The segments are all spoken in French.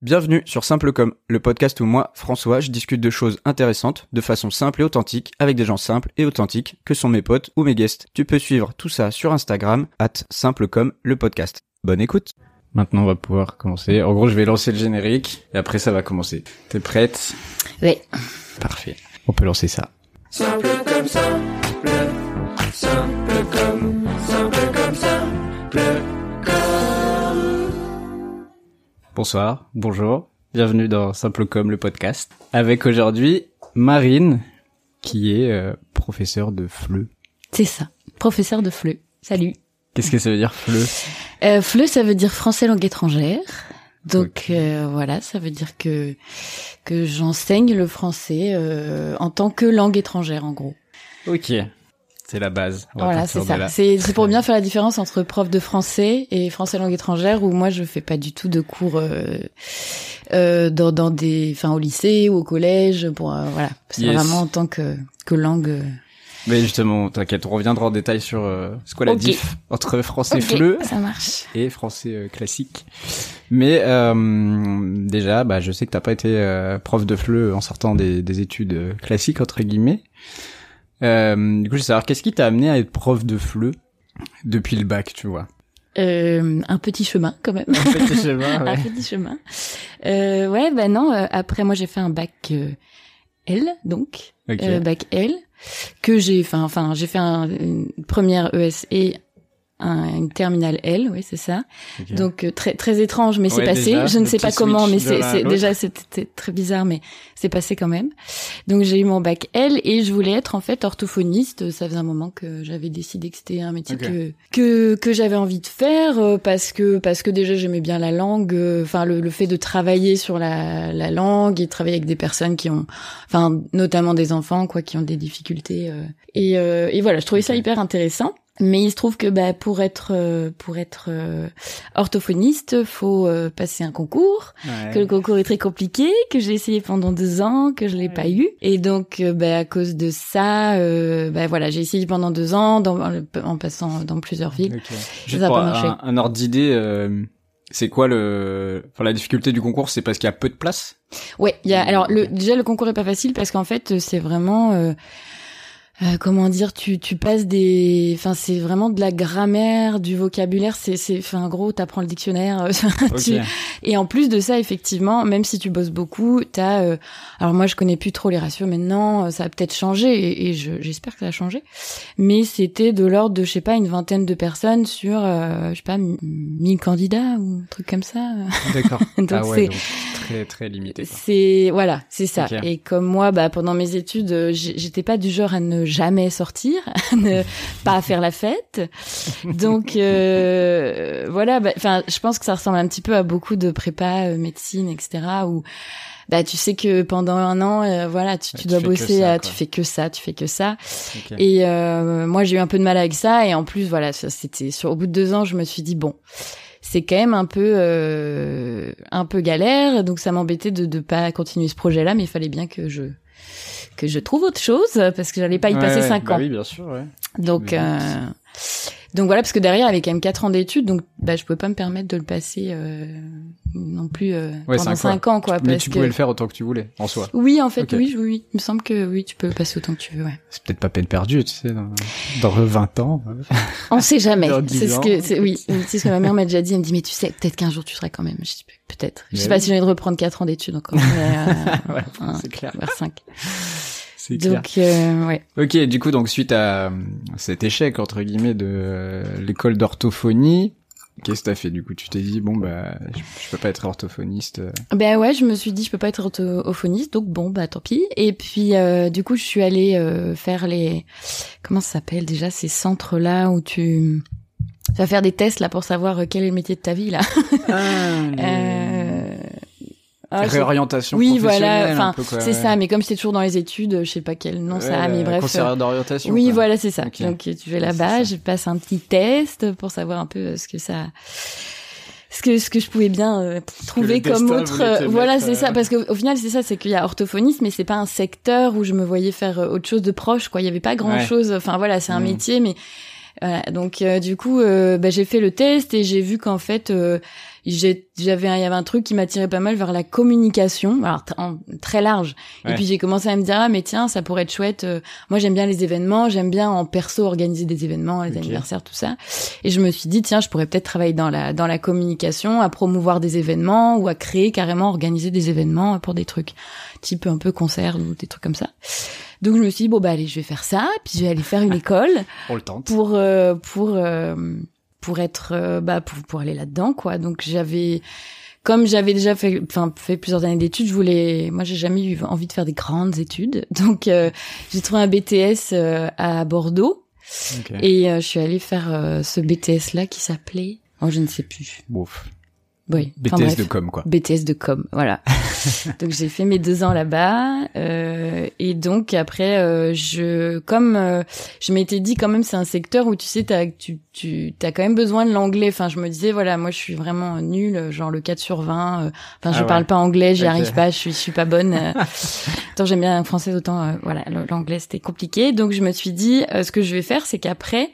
Bienvenue sur Simple Comme, le podcast où moi, François, je discute de choses intéressantes de façon simple et authentique avec des gens simples et authentiques que sont mes potes ou mes guests. Tu peux suivre tout ça sur Instagram, at Simple Comme, le podcast. Bonne écoute Maintenant, on va pouvoir commencer. En gros, je vais lancer le générique et après, ça va commencer. T'es prête? Oui. Parfait. On peut lancer ça. Simple comme simple, simple comme, simple comme simple Bonsoir, bonjour, bienvenue dans Simple Comme, le podcast. Avec aujourd'hui Marine, qui est euh, professeure de FLE. C'est ça. Professeur de FLE. Salut. Qu'est-ce que ça veut dire FLE? Euh, FLE, ça veut dire français langue étrangère. Donc euh, voilà, ça veut dire que que j'enseigne le français euh, en tant que langue étrangère, en gros. Ok, c'est la base. Voilà, c'est ça. C'est pour bien faire la différence entre prof de français et français langue étrangère, où moi je fais pas du tout de cours euh, euh, dans dans des, enfin au lycée ou au collège. Pour euh, voilà, c'est Yes. vraiment en tant que que langue. euh, Mais justement, t'inquiète, on reviendra en détail sur euh, c'est quoi la Ok. diff entre français Ok, FLE ça marche. et français euh, classique. Mais euh, déjà, bah, je sais que t'as pas été euh, prof de FLE en sortant des, des études classiques entre guillemets. Euh, du coup, je veux savoir qu'est-ce qui t'a amené à être prof de FLE depuis le bac, tu vois? Euh, un petit chemin quand même. Un petit chemin, un ouais. petit chemin. Euh, ouais, bah non. euh, après, moi, j'ai fait un bac euh, L, donc Ok. euh, bac L, que j'ai, enfin, enfin, j'ai fait un, une première ES et un, une terminale L, oui, c'est ça. Donc euh, très très étrange, mais c'est passé. déjà, Je ne sais pas comment, mais c'est déjà c'était très bizarre, mais c'est passé quand même. Donc j'ai eu mon bac L et je voulais être en fait orthophoniste. Ça faisait un moment que j'avais décidé que c'était un métier que que que j'avais envie de faire euh, parce que parce que déjà j'aimais bien la langue. euh, Enfin le, le fait de travailler sur la la langue et de travailler avec des personnes qui ont, enfin notamment des enfants quoi, qui ont des difficultés. euh. et euh, et voilà, je trouvais ça hyper intéressant. Mais il se trouve que bah, pour être euh, pour être euh, orthophoniste, faut euh, passer un concours, Ouais. que le concours est très compliqué, que j'ai essayé pendant deux ans, que je l'ai pas eu, et donc euh, bah, à cause de ça, euh, bah, voilà, j'ai essayé pendant deux ans, dans, en passant dans plusieurs villes. Ok. Juste Ça a pour pas marché. un, un ordre d'idée, euh, c'est quoi le, enfin la difficulté du concours, c'est parce qu'il y a peu de place? Ouais, il y a alors le déjà le concours est pas facile parce qu'en fait c'est vraiment euh, comment dire tu tu passes des enfin c'est vraiment de la grammaire du vocabulaire c'est c'est enfin en gros t'apprends le dictionnaire euh, tu- et en plus de ça effectivement même si tu bosses beaucoup t'as euh, alors moi je connais plus trop les ratios maintenant euh, ça a peut-être changé et, et je j'espère que ça a changé mais c'était de l'ordre de je sais pas une vingtaine de personnes sur euh, je sais pas m- 1000 candidats ou un truc comme ça D'accord. Donc ah ouais, c'est- donc très très limité. quoi. c'est voilà, c'est ça. Et comme moi, bah pendant mes études, j'étais pas du genre à ne jamais sortir, ne pas faire la fête. Donc euh, voilà, bah, enfin, je pense que ça ressemble un petit peu à beaucoup de prépa, euh, médecine, etc. Où bah tu sais que pendant un an, euh, voilà, tu, tu dois bosser, ça, tu fais que ça, tu fais que ça. Et euh, moi, j'ai eu un peu de mal avec ça. Et en plus, voilà, c'était sur au bout de deux ans, je me suis dit bon, c'est quand même un peu euh, un peu galère. Donc ça m'embêtait de de pas continuer ce projet-là, mais il fallait bien que je que je trouve autre chose parce que j'allais pas y Ouais, passer cinq bah ans. Oui, bien sûr. Ouais. Donc euh, donc voilà, parce que derrière, il y avait quand même quatre ans d'études, donc bah je pouvais pas me permettre de le passer euh, non plus euh, Ouais, pendant cinq cinq ans, quoi. Mais parce tu que... pouvais le faire autant que tu voulais, en soi. Oui, en fait, oui, oui, oui. Il me semble que oui, tu peux le passer autant que tu veux, ouais. C'est peut-être pas peine perdue, tu sais, dans, dans 20 ans. On sait jamais. C'est ce que, c'est, oui, c'est ce que ma mère m'a déjà dit. Elle me dit, mais tu sais, peut-être qu'un jour tu seras quand même. Je dis, peut-être. Je sais pas oui. si j'ai envie de reprendre quatre ans d'études encore. Mais, euh, Ouais, un- c'est clair. vers cinq. C'est clair. Donc, euh, ouais. Ok, du coup, donc suite à euh, cet échec entre guillemets de euh, l'école d'orthophonie, qu'est-ce que t'as fait du coup? Tu t'es dit bon bah je, je peux pas être orthophoniste. euh. Ben ouais, je me suis dit, je peux pas être orthophoniste, donc bon, bah tant pis. Et puis, euh, du coup, je suis allée euh, faire les, comment ça s'appelle déjà ces centres là où tu, tu vas faire des tests là pour savoir quel est le métier de ta vie là. Ah, sais Réorientation Oui, professionnelle, voilà, quoi, C'est ça, mais comme j'étais toujours dans les études, je sais pas quel nom ça a, mais bref. Conseillère euh, d'orientation. Oui, quoi. voilà, c'est ça. Donc tu vas là-bas, je passe un petit test pour savoir un peu euh, ce que ça ce que ce que je pouvais bien euh, trouver comme autre euh, voilà, c'est euh, ça parce qu'au au final c'est ça, c'est qu'il y a orthophoniste mais c'est pas un secteur où je me voyais faire autre chose de proche quoi, il y avait pas grand-chose. Enfin voilà, c'est un Mm. métier mais voilà, donc du coup bah, j'ai fait le test et j'ai vu qu'en fait j'avais, il y avait un truc qui m'attirait pas mal vers la communication, alors en- très large. Et puis j'ai commencé à me dire ah mais tiens ça pourrait être chouette. euh, moi j'aime bien les événements, j'aime bien en perso organiser des événements, les anniversaires tout ça. Et je me suis dit tiens je pourrais peut-être travailler dans la dans la communication, à promouvoir des événements ou à créer carrément organiser des événements pour des trucs type un peu concert ou des trucs comme ça. Donc je me suis dit bon bah allez je vais faire ça, puis je vais aller faire une école On le tente. pour euh, pour euh, pour être euh, bah pour pour aller là-dedans quoi. Donc j'avais comme j'avais déjà fait enfin fait plusieurs années d'études, je voulais moi j'ai jamais eu envie de faire des grandes études. Donc euh, j'ai trouvé un BTS euh, à Bordeaux Ok. et euh, je suis allée faire euh, ce BTS là qui s'appelait oh je ne sais plus. Bouf. Oui, BTS enfin, de com, quoi. BTS de com, voilà. donc j'ai fait mes deux ans là-bas euh, et donc après euh, je comme euh, je m'étais dit quand même c'est un secteur où tu sais t'as tu tu t'as quand même besoin de l'anglais. Enfin je me disais voilà moi je suis vraiment nulle genre le 4 sur 20. euh, Enfin je Ah ouais. parle pas anglais, j'y arrive pas, je suis je suis pas bonne. euh. Tant j'aime bien le français autant euh, voilà l'anglais c'était compliqué. Donc je me suis dit euh, ce que je vais faire c'est qu'après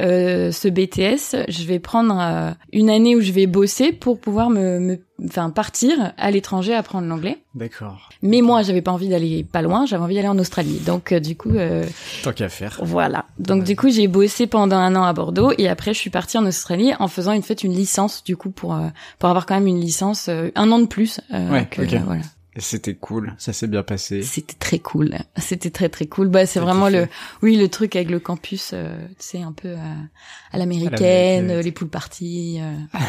euh, ce BTS je vais prendre une année où je vais bosser pour pouvoir me, me enfin partir à l'étranger apprendre l'anglais. D'accord. Mais moi, j'avais pas envie d'aller pas loin, j'avais envie d'aller en Australie. Donc euh, du coup, euh, Tant qu'à faire. voilà. Donc Ouais. du coup, j'ai bossé pendant un an à Bordeaux et après, je suis partie en Australie en faisant une fait une licence du coup pour euh, pour avoir quand même une licence euh, un an de plus. euh, Ouais, que, voilà. C'était cool. Ça s'est bien passé. C'était très cool. C'était très très cool. Bah c'est vraiment le oui le truc avec le campus, euh, tu sais un peu à, à l'américaine, euh, les pool parties. euh.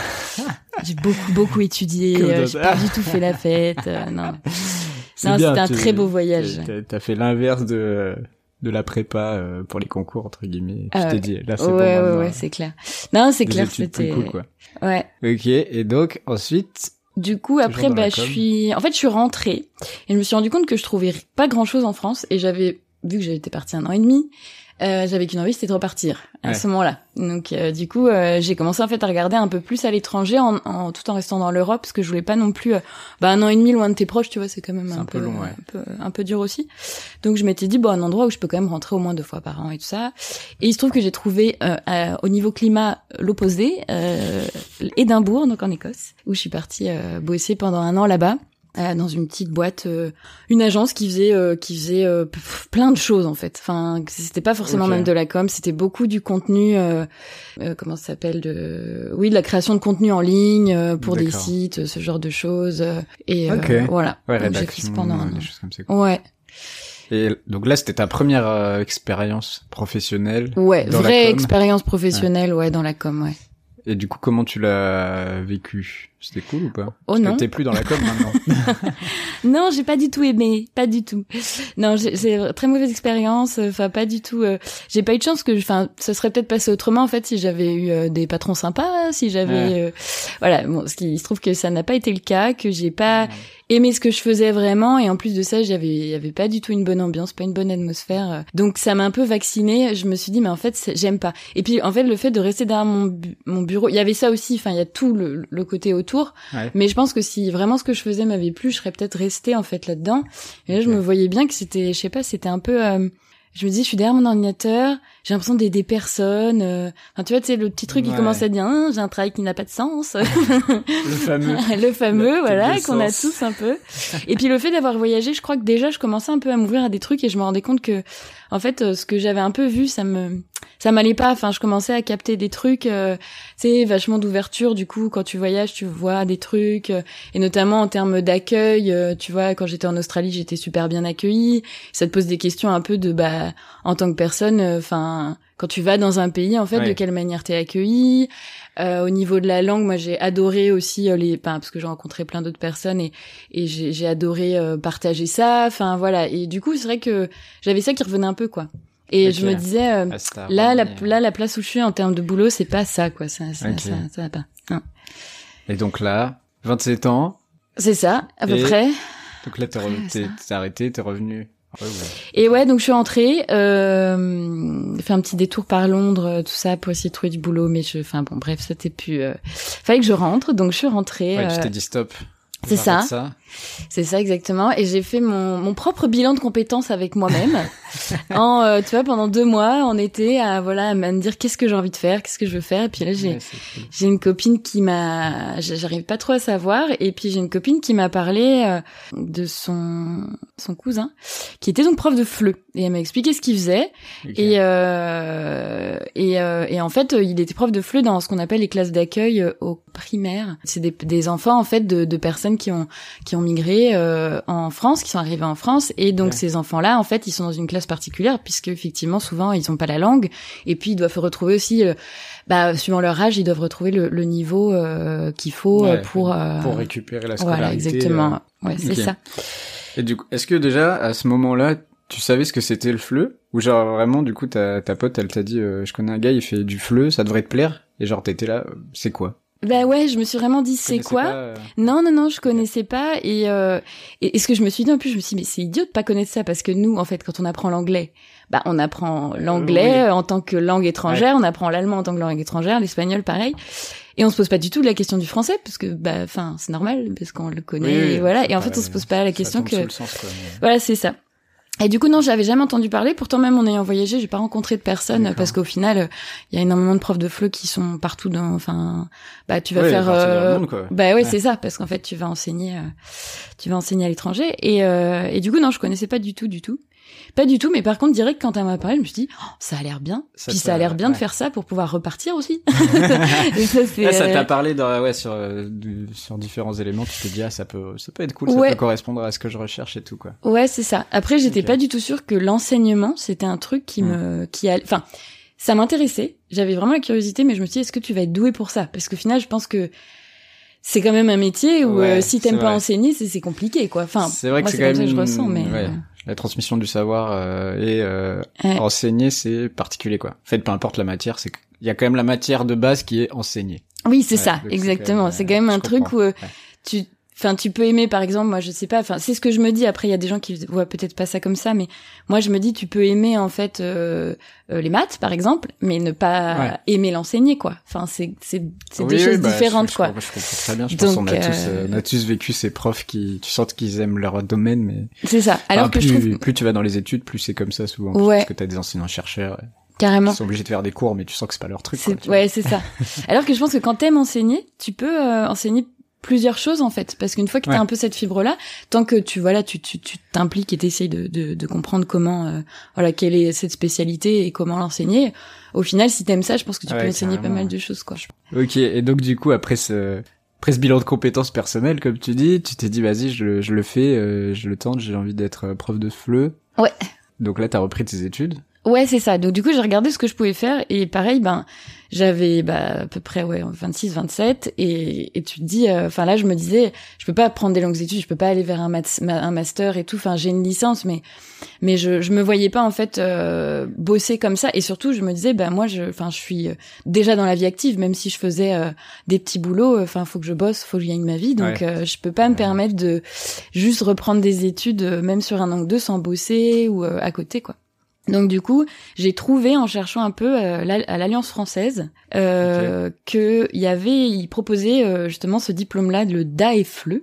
j'ai beaucoup beaucoup étudié. Euh, j'ai pas du tout fait la fête. euh, non. C'est Non, c'était un très beau voyage. t'as- fait l'inverse de de la prépa euh, pour les concours entre guillemets. Ah t'es dit là c'est ouais bon ouais maintenant, ouais c'est clair. Non c'est clair c'était. cool quoi. Ouais. Ok. Et donc ensuite. Du coup, après, bah, je suis, en fait, je suis rentrée. Et je me suis rendu compte que je trouvais pas grand chose en France. Et j'avais, vu que j'étais partie un an et demi, euh, j'avais qu'une envie, c'était de repartir à Ouais. ce moment-là. Donc, euh, du coup, euh, j'ai commencé en fait à regarder un peu plus à l'étranger, en, en- tout en restant dans l'Europe, parce que je voulais pas non plus, euh, bah, un an et demi loin de tes proches, tu vois, c'est quand même un, un peu peu, long, ouais. un peu, un peu dur aussi. Donc, je m'étais dit, bon, un endroit où je peux quand même rentrer au moins deux fois par an et tout ça. Et il se trouve que j'ai trouvé euh, à- au niveau climat l'opposé, euh, Édimbourg, donc en Écosse, où je suis partie euh, bosser pendant un an là-bas. Euh, dans une petite boîte, euh, une agence qui faisait euh, qui faisait euh, plein de choses en fait. Enfin, c'était pas forcément même de la com, c'était beaucoup du contenu. euh, euh, comment ça s'appelle de oui de la création de contenu en ligne euh, pour des sites, ce genre de choses. et euh, Ok. voilà. Ouais, Donc, j'ai fait pendant un des an. choses comme ça. quoi. Ouais, Et donc là, c'était ta première euh, expérience professionnelle. ouais, Dans vraie expérience professionnelle, ouais, dans la com, ouais. Et du coup, comment tu l'as vécu? C'était cool ou pas? Oh Parce non. T'es plus dans la com maintenant. Non, j'ai pas du tout aimé, pas du tout. Non, j'ai c'est très mauvaise expérience. Enfin, pas du tout. euh, j'ai pas eu de chance que, enfin, ça serait peut-être passé autrement en fait si j'avais eu euh, des patrons sympas, si j'avais, Ouais. euh, voilà. Bon, ce qui il se trouve que ça n'a pas été le cas, que j'ai pas aimé ce que je faisais vraiment, et en plus de ça, j'avais, il y avait pas du tout une bonne ambiance, pas une bonne atmosphère. Donc ça m'a un peu vaccinée. Je me suis dit, mais en fait, j'aime pas. Et puis en fait, le fait de rester derrière mon, bu- mon bureau, il y avait ça aussi. Enfin, il y a tout le, le côté autour. Ouais. Mais je pense que si vraiment ce que je faisais m'avait plu, je serais peut-être restée en fait là-dedans. Et là, je me voyais bien que c'était, je sais pas, c'était un peu. euh, je me dis, je suis derrière mon ordinateur, j'ai l'impression d'aider personne. euh. Enfin, tu vois, sais, le petit truc qui Ouais. commence à dire, Hein, j'ai un travail qui n'a pas de sens. Le fameux. le fameux, voilà, qu'on a tous un peu. Et puis le fait d'avoir voyagé, je crois que déjà, je commençais un peu à m'ouvrir à des trucs et je me rendais compte que, en fait, euh, ce que j'avais un peu vu, ça me, ça m'allait pas. Enfin, je commençais à capter des trucs, euh, sais, vachement d'ouverture. Du coup, quand tu voyages, tu vois des trucs, euh, et notamment en termes d'accueil. euh, tu vois, quand j'étais en Australie, j'étais super bien accueillie. Ça te pose des questions un peu de, bah, en tant que personne, enfin, quand tu vas dans un pays, en fait, Ouais. de quelle manière t'es accueilli. Euh, au niveau de la langue, moi j'ai adoré aussi euh, les, enfin, parce que j'ai rencontré plein d'autres personnes et et j'ai adoré euh, partager ça. Enfin voilà. Et du coup c'est vrai que j'avais ça qui revenait un peu quoi. Et je me disais Ah, là la harmonie. là la place où je suis en termes de boulot c'est pas ça quoi. Ça ça, ça, ça va pas. Et donc là, 27 ans. C'est ça à peu Et- près. Donc là, re- t'es arrêté, t'es revenu. Ouais, ouais. Et ouais, donc je suis rentrée, euh, fait un petit détour par Londres, euh, tout ça, pour essayer de trouver du boulot, mais je, enfin bon, bref, c'était plus. Euh... Fallait que je rentre, donc je suis rentrée. Ouais, euh, tu t'es dit stop. c'est ça. C'est ça exactement. Et j'ai fait mon, mon propre bilan de compétences avec moi-même. en, euh, tu vois, pendant deux mois, on était à voilà à me dire qu'est-ce que j'ai envie de faire, qu'est-ce que je veux faire. Et puis là, j'ai Ouais, c'est cool. j'ai une copine qui m'a, j'arrive pas trop à savoir. Et puis j'ai une copine qui m'a parlé euh, de son son cousin, qui était donc prof de FLE. Et elle m'a expliqué ce qu'il faisait. Et, euh, et, euh, et en fait, il était prof de FLE dans ce qu'on appelle les classes d'accueil euh, au primaire. C'est des, des enfants en fait de, de personnes qui ont qui ont migré euh, en France, qui sont arrivés en France. Et donc Ouais. ces enfants-là, en fait, ils sont dans une classe particulière puisque effectivement souvent ils ont pas la langue. Et puis ils doivent retrouver aussi, euh, bah, suivant leur âge, ils doivent retrouver le, le niveau euh, qu'il faut euh, Ouais, pour euh, Pour récupérer la scolarité. voilà exactement. Ouais, c'est ok. ça. Et du coup, est-ce que déjà, à ce moment-là, tu savais ce que c'était le fleu? Ou genre vraiment, du coup, ta, ta pote, elle t'a dit, euh, je connais un gars, il fait du fleu, ça devrait te plaire Et genre, t'étais là, euh, c'est quoi? Bah ouais, je me suis vraiment dit c'est quoi pas, euh, Non, non, non, je connaissais pas. Et, euh, et, et ce que je me suis dit en plus, je me suis dit, mais c'est idiot de pas connaître ça parce que nous, en fait, quand on apprend l'anglais, bah, on apprend l'anglais oui. en tant que langue étrangère, on apprend l'allemand en tant que langue étrangère, l'espagnol pareil. Et on se pose pas du tout la question du français parce que, bah, enfin, c'est normal parce qu'on le connaît. Oui, et voilà. Et en fait, on se pose pas la question que, sous le sens, quoi, mais- voilà, c'est ça. Et du coup, non, j'avais jamais entendu parler. Pourtant, même en ayant voyagé, j'ai pas rencontré de personne parce qu'au final, il y a énormément de profs de FLE qui sont partout dans, enfin, bah, tu vas Ouais, faire, euh, monde, quoi. bah ouais, Ouais. c'est ça, parce qu'en fait, tu vas enseigner, euh, tu vas enseigner à l'étranger. Et, euh, et du coup, non, je connaissais pas du tout, du tout. Pas du tout, mais par contre, direct, quand elle m'a parlé, je me suis dit, oh, ça a l'air bien. Ça Puis ça a l'air bien de faire ça pour pouvoir repartir aussi. et ça, c'est, Ah, ça euh, t'a parlé dans, ouais, sur, euh, du- sur différents éléments, tu t'es dit, ah, ça peut, ça peut être cool, Ouais. ça peut correspondre à ce que je recherche et tout, quoi. Ouais, c'est ça. Après, j'étais Ok. pas du tout sûre que l'enseignement, c'était un truc qui me, qui a, enfin, ça m'intéressait. J'avais vraiment la curiosité, mais je me suis dit, est-ce que tu vas être doué pour ça? Parce qu'au final, je pense que c'est quand même un métier où Ouais, euh, si t'aimes pas vrai. enseigner, c'est compliqué, quoi. Enfin, c'est vrai que c'est quand comme ça même que je ressens, mais ouais, euh, la transmission du savoir euh, et euh, Ouais. enseigner c'est particulier quoi. En fait, peu importe la matière, c'est il y a quand même la matière de base qui est enseignée. oui, c'est Ouais, ça, c'est exactement. quand même, C'est quand même euh, un je truc comprends. où euh, tu, enfin, tu peux aimer, par exemple, moi, je sais pas, enfin, c'est ce que je me dis. Après, il y a des gens qui voient peut-être pas ça comme ça, mais moi, je me dis, tu peux aimer, en fait, euh, euh, les maths, par exemple, mais ne pas Ouais. aimer l'enseigner, quoi. Enfin, c'est, c'est, c'est Oui, oui, choses bah, différentes, je, je quoi. comprends- Je comprends très bien. Je pense Donc, qu'on a tous, euh, euh, on a tous vécu ces profs qui, tu sens qu'ils aiment leur domaine, mais C'est ça. Alors Enfin, que plus, je trouve, plus tu vas dans les études, plus c'est comme ça souvent. Ouais. Parce que t'as des enseignants chercheurs carrément. qui sont obligés de faire des cours, mais tu sens que c'est pas leur truc. quoi, ouais, c'est ça. Alors que je pense que quand t'aimes enseigner, tu peux euh, enseigner plusieurs choses en fait parce qu'une fois que t'as Ouais. un peu cette fibre là tant que tu voilà tu tu tu t'impliques et t'essayes de, de de comprendre comment euh, voilà quelle est cette spécialité et comment l'enseigner au final si t'aimes ça je pense que tu Ouais, peux enseigner pas mal de choses quoi Ok. Et donc du coup, après ce, après ce bilan de compétences personnelles, comme tu dis, tu t'es dit, vas-y, je, le- je le fais, euh, je le tente, j'ai envie d'être euh, prof de FLE. Ouais. Donc là, t'as repris tes études. Ouais, c'est ça. Donc du coup, j'ai regardé ce que je pouvais faire et pareil, ben j'avais bah, à peu près ouais 26, 27 et et tu te dis, euh, enfin là, je me disais, je peux pas prendre des longues études, je peux pas aller vers un, un master et tout. Enfin, j'ai une licence, mais mais je je me voyais pas en fait euh, bosser comme ça et surtout, je me disais, ben moi, je enfin je suis euh, déjà dans la vie active, même si je faisais euh, des petits boulots, enfin faut que je bosse, faut que je gagne ma vie, donc Ouais. euh, je peux pas me permettre de juste reprendre des études, euh, même sur un an ou deux, sans bosser ou euh, à côté quoi. Donc du coup, j'ai trouvé en cherchant un peu euh, à l'Alliance française euh, que il y avait, ils proposaient euh, justement ce diplôme-là, le DAEFLE.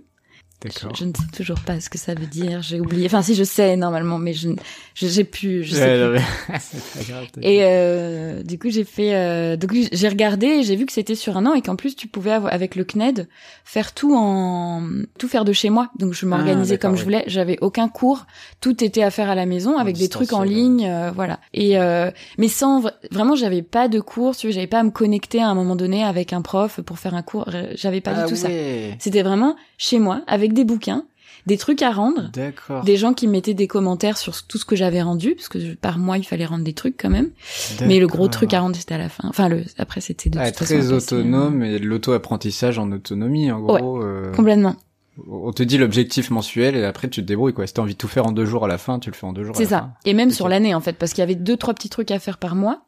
Je, ne sais toujours pas ce que ça veut dire, j'ai oublié. Enfin, si je sais normalement, mais je j'ai pu, je sais Ouais, plus. non, mais-. Et euh, du coup, j'ai fait, euh, donc j'ai regardé, et j'ai vu que c'était sur un an et qu'en plus tu pouvais avoir, avec le CNED faire tout en tout faire de chez moi. Donc je m'organisais Ah, comme je voulais. J'avais aucun cours, tout était à faire à la maison avec des trucs en ligne, euh, voilà. Et euh, mais sans vra- vraiment, j'avais pas de cours. Tu vois, j'avais pas à me connecter à un moment donné avec un prof pour faire un cours. J'avais pas Ah du tout ça. C'était vraiment chez moi avec des bouquins, des trucs à rendre des gens qui mettaient des commentaires sur tout ce que j'avais rendu parce que par mois il fallait rendre des trucs quand même mais le gros truc à rendre c'était à la fin enfin le après c'était de Ah, toute très autonome et de l'auto-apprentissage en autonomie, en Ouais. gros. euh, euh, complètement on te dit l'objectif mensuel et après tu te débrouilles quoi. Si t'as envie de tout faire en deux jours à la fin, tu le fais en deux jours. c'est ça fin. et même sur l'année en fait parce qu'il y avait deux trois petits trucs à faire par mois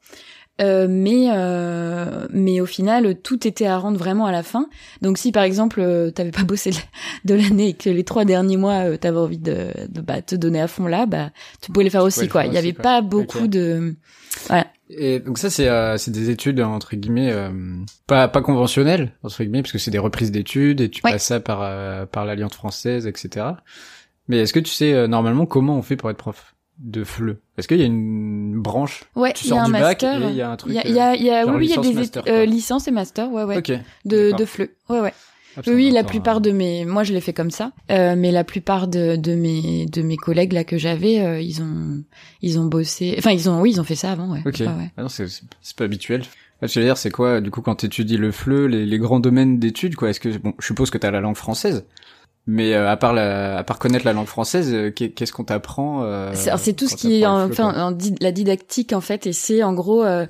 Euh, mais euh, mais au final tout était à rendre vraiment à la fin donc si par exemple euh, t'avais pas bossé de l'année et que les trois derniers mois euh, t'avais envie de, de bah, te donner à fond là bah tu pouvais les faire aussi le quoi il y avait quoi. pas beaucoup de voilà Et donc ça c'est euh, c'est des études entre guillemets euh, pas pas conventionnelles entre guillemets parce que c'est des reprises d'études et tu Ouais. passes ça par euh, par l'alliance française etc. Mais est-ce que tu sais euh, normalement comment on fait pour être prof? De FLE Est-ce qu'il y a une branche ouais il y a un master il y a un truc, il y a il y a, il y a- genre oui il y a des master, euh, licences et master ouais ouais Ok. de de FLE ouais ouais Ah, Oui, la plupart de mes, moi je l'ai fait comme ça, euh, mais la plupart de, de mes de mes collègues là que j'avais, euh, ils ont ils ont bossé, enfin ils ont oui ils ont fait ça avant, ouais. Ok. Ouais. Ah non, c'est c'est- pas habituel. Ah, je veux dire, c'est quoi, du coup, quand tu étudies le FLE, les, les grands domaines d'études, quoi? Est-ce que, bon, je suppose que t'as la langue française, mais euh, à part la, à part connaître la langue française, euh, qu'est- qu'est-ce qu'on t'apprend euh, C'est tout ce qui est en- enfin en la didactique en fait, et c'est en gros euh,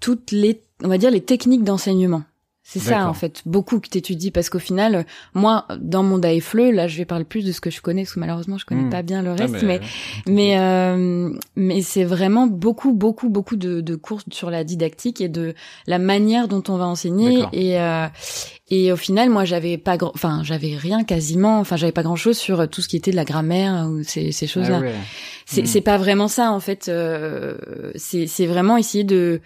toutes les, on va dire les techniques d'enseignement. C'est ça en fait, beaucoup que t'étudies parce qu'au final, euh, moi dans mon DAFLE, là je vais parler plus de ce que je connais parce que malheureusement je connais Hmm. pas bien le Ah, reste, mais Mais euh, mais c'est vraiment beaucoup beaucoup beaucoup de, de cours sur la didactique et de la manière dont on va enseigner et euh, et au final moi j'avais pas grand enfin j'avais rien quasiment enfin j'avais pas grand chose sur tout ce qui était de la grammaire ou ces Ah ouais. c'est Hmm. c'est pas vraiment ça en fait euh, c'est c'est vraiment essayer de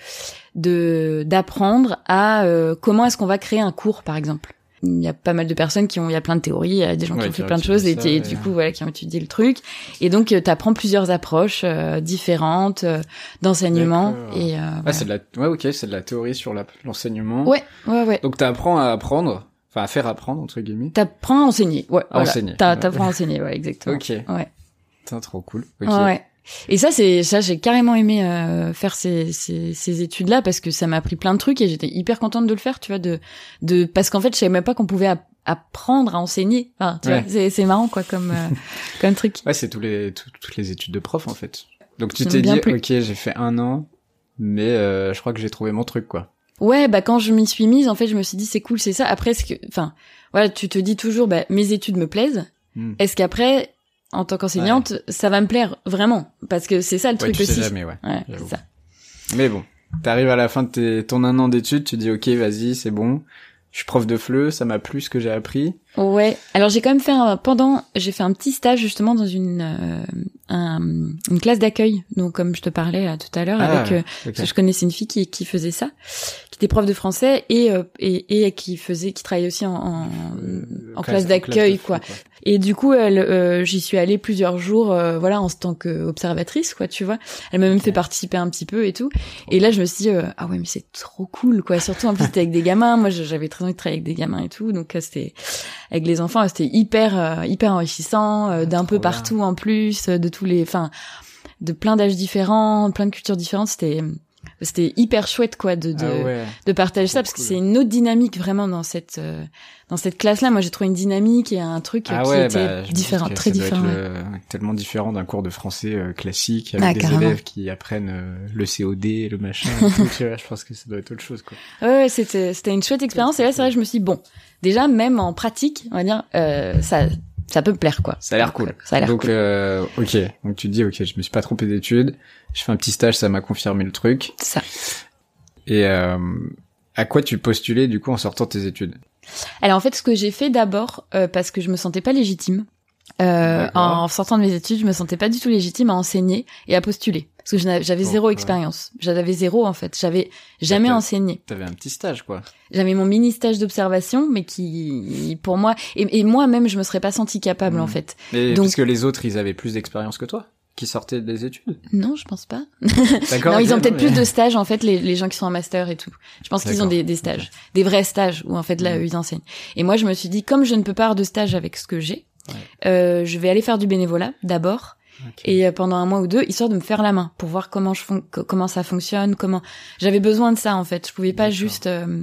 de d'apprendre à euh, comment est-ce qu'on va créer un cours par exemple il y a pas mal de personnes qui ont, il y a plein de théories, il y a des gens Ouais, qui ont fait plein de choses et, du coup voilà qui ont étudié le truc. Et donc tu apprends plusieurs approches euh, différentes euh, d'enseignement et euh, Ah, voilà. c'est de la, ouais, ok, c'est de la théorie sur l'enseignement. ouais ouais ouais. Donc t'apprends à apprendre, enfin à faire apprendre entre guillemets. T'apprends à enseigner, ouais. À voilà. enseigner. T'a- T'apprends à enseigner, ouais, exactement. Ok. Ouais. Putain, trop cool. Ouais, ouais. Et ça, c'est ça, j'ai carrément aimé euh, faire ces, ces, ces études-là parce que ça m'a appris plein de trucs et j'étais hyper contente de le faire, tu vois, de, de parce qu'en fait, je savais même pas qu'on pouvait app- apprendre à enseigner. Enfin, tu Ouais. vois, c'est, marrant quoi comme euh, comme truc. Ouais, c'est tous les, tout- toutes les études de prof en fait. Donc tu t'es dit, ok, j'ai fait un an, mais euh, je crois que j'ai trouvé mon truc quoi. Ouais, bah quand je m'y suis mise, en fait, je me suis dit c'est cool, c'est ça. Après, ce que, enfin, voilà, tu te dis toujours, bah mes études me plaisent. Hmm. Est-ce qu'après, en tant qu'enseignante, ça va me plaire vraiment Parce que c'est ça le Ouais, truc tu sais aussi. jamais, ouais. Ouais, c'est ça. Mais bon, t'arrives à la fin de tes, ton un an d'études, tu dis, ok, vas-y, c'est bon. Je suis prof de FLE, ça m'a plu ce que j'ai appris. Ouais. Alors j'ai quand même fait un, pendant, j'ai fait un petit stage justement dans une euh, un- une classe d'accueil. Donc comme je te parlais là, tout à l'heure, Ah, avec euh, parce que je connaissais une fille qui qui faisait ça, qui était prof de français et euh, et, et qui faisait qui travaillait aussi en en, Euh, en classe d'accueil quoi. Et du coup, elle, euh, j'y suis allée plusieurs jours, euh, voilà, en tant qu'observatrice, quoi, tu vois. Elle m'a même fait participer un petit peu et tout. Et là, je me suis dit, euh, ah ouais, mais c'est trop cool, quoi. Surtout en plus, c'était avec des gamins. Moi, j'avais très envie de travailler avec des gamins et tout. Donc, c'était avec les enfants, c'était hyper, hyper enrichissant, euh, d'un peu bien. partout en plus, euh, de tous les, enfin, de plein d'âges différents, plein de cultures différentes. C'était, c'était hyper chouette, quoi, de, de, Ah ouais. de partager ça parce que c'est une autre dynamique vraiment dans cette euh, dans cette classe là moi j'ai trouvé une dynamique et un truc Ah qui ouais, était bah, différent très différent le- tellement différent d'un cours de français euh, classique Ah, avec des carrément. élèves qui apprennent euh, le COD, le machin. et tout, tu vois, je pense que ça doit être autre chose quoi. ouais, c'était c'était une chouette expérience et là c'est vrai je me suis dit, bon déjà même en pratique on va dire euh, ça ça peut me plaire quoi. Ça a l'air cool. ça a l'air Donc cool. euh, ok, donc tu te dis ok, je me suis pas trompé d'études, je fais un petit stage, ça m'a confirmé le truc. ça. Et euh, à quoi tu postulais du coup en sortant de tes études? Alors en fait ce que j'ai fait d'abord euh, parce que je me sentais pas légitime euh, en sortant de mes études je me sentais pas du tout légitime à enseigner et à postuler parce que j'avais zéro expérience j'avais zéro en fait j'avais jamais enseigné T'avais un petit stage quoi. J'avais mon mini stage d'observation, mais qui, pour moi, et, et moi-même, je me serais pas sentie capable en fait. Mais Donc- parce que les autres, ils avaient plus d'expérience que toi, qui sortaient des études? Non, je pense pas. D'accord. non, ils ont peut-être mais- plus de stages en fait, les, les gens qui sont en master et tout. Je pense qu'ils ont des, des stages, des vrais stages où en fait là, Mhm. eux, ils enseignent. Et moi, je me suis dit, comme je ne peux pas avoir de stage avec ce que j'ai, Ouais. euh, je vais aller faire du bénévolat d'abord. Et euh, pendant un mois ou deux, histoire de me faire la main pour voir comment je fon- comment ça fonctionne, comment j'avais besoin de ça en fait. Je pouvais pas juste, euh,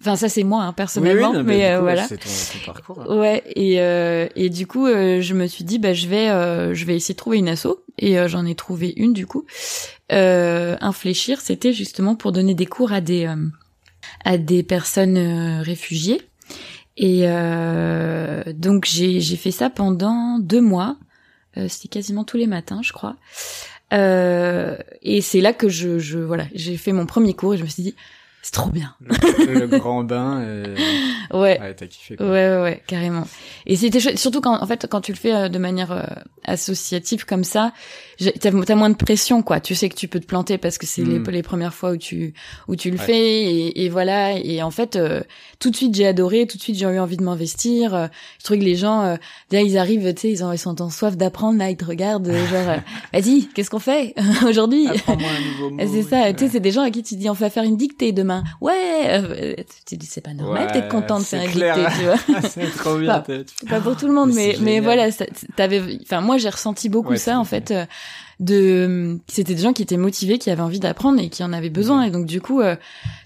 enfin ça c'est moi hein, Oui, oui, personnellement, non, mais, euh, voilà. C'est ton, ton parcours. Ouais, et euh, et du coup, euh, je me suis dit, bah je vais euh, je vais essayer de trouver une asso, et euh, j'en ai trouvé une du coup. Euh, Infléchir, c'était justement pour donner des cours à des euh, à des personnes réfugiées. Et euh, donc j'ai j'ai fait ça pendant deux mois. Euh, C'était quasiment tous les matins, je crois. Euh, et c'est là que je, je voilà, j'ai fait mon premier cours et je me suis dit, c'est trop bien. Le, le grand bain. Et... Ouais. Ouais, t'as kiffé. Ouais, Quoi. ouais, ouais, carrément. Et c'était surtout quand, en fait, quand tu le fais euh, de manière euh, associative comme ça, t'as as moins de pression, quoi. Tu sais que tu peux te planter parce que c'est les, les premières fois où tu où tu le Ouais. fais et, et voilà. Et en fait, euh, tout de suite j'ai adoré, tout de suite j'ai eu envie de m'investir. Euh, je trouve que les gens, euh, là ils arrivent, tu sais, ils, ont, ils sont en soif d'apprendre, là ils te regardent, euh, genre, euh, vas-y, qu'est-ce qu'on fait aujourd'hui C'est ça, Ouais. tu sais, c'est des gens à qui tu dis on va faire une dictée demain. Ouais, tu dis c'est pas normal Ouais, d'être content de c'est faire une clair. dictée, tu vois. c'est trop bien. Enfin, pas pour tout le monde, Mais mais mais voilà, t'avais, enfin moi j'ai ressenti beaucoup ça en fait, de, c'était des gens qui étaient motivés, qui avaient envie d'apprendre et qui en avaient besoin et donc du coup euh,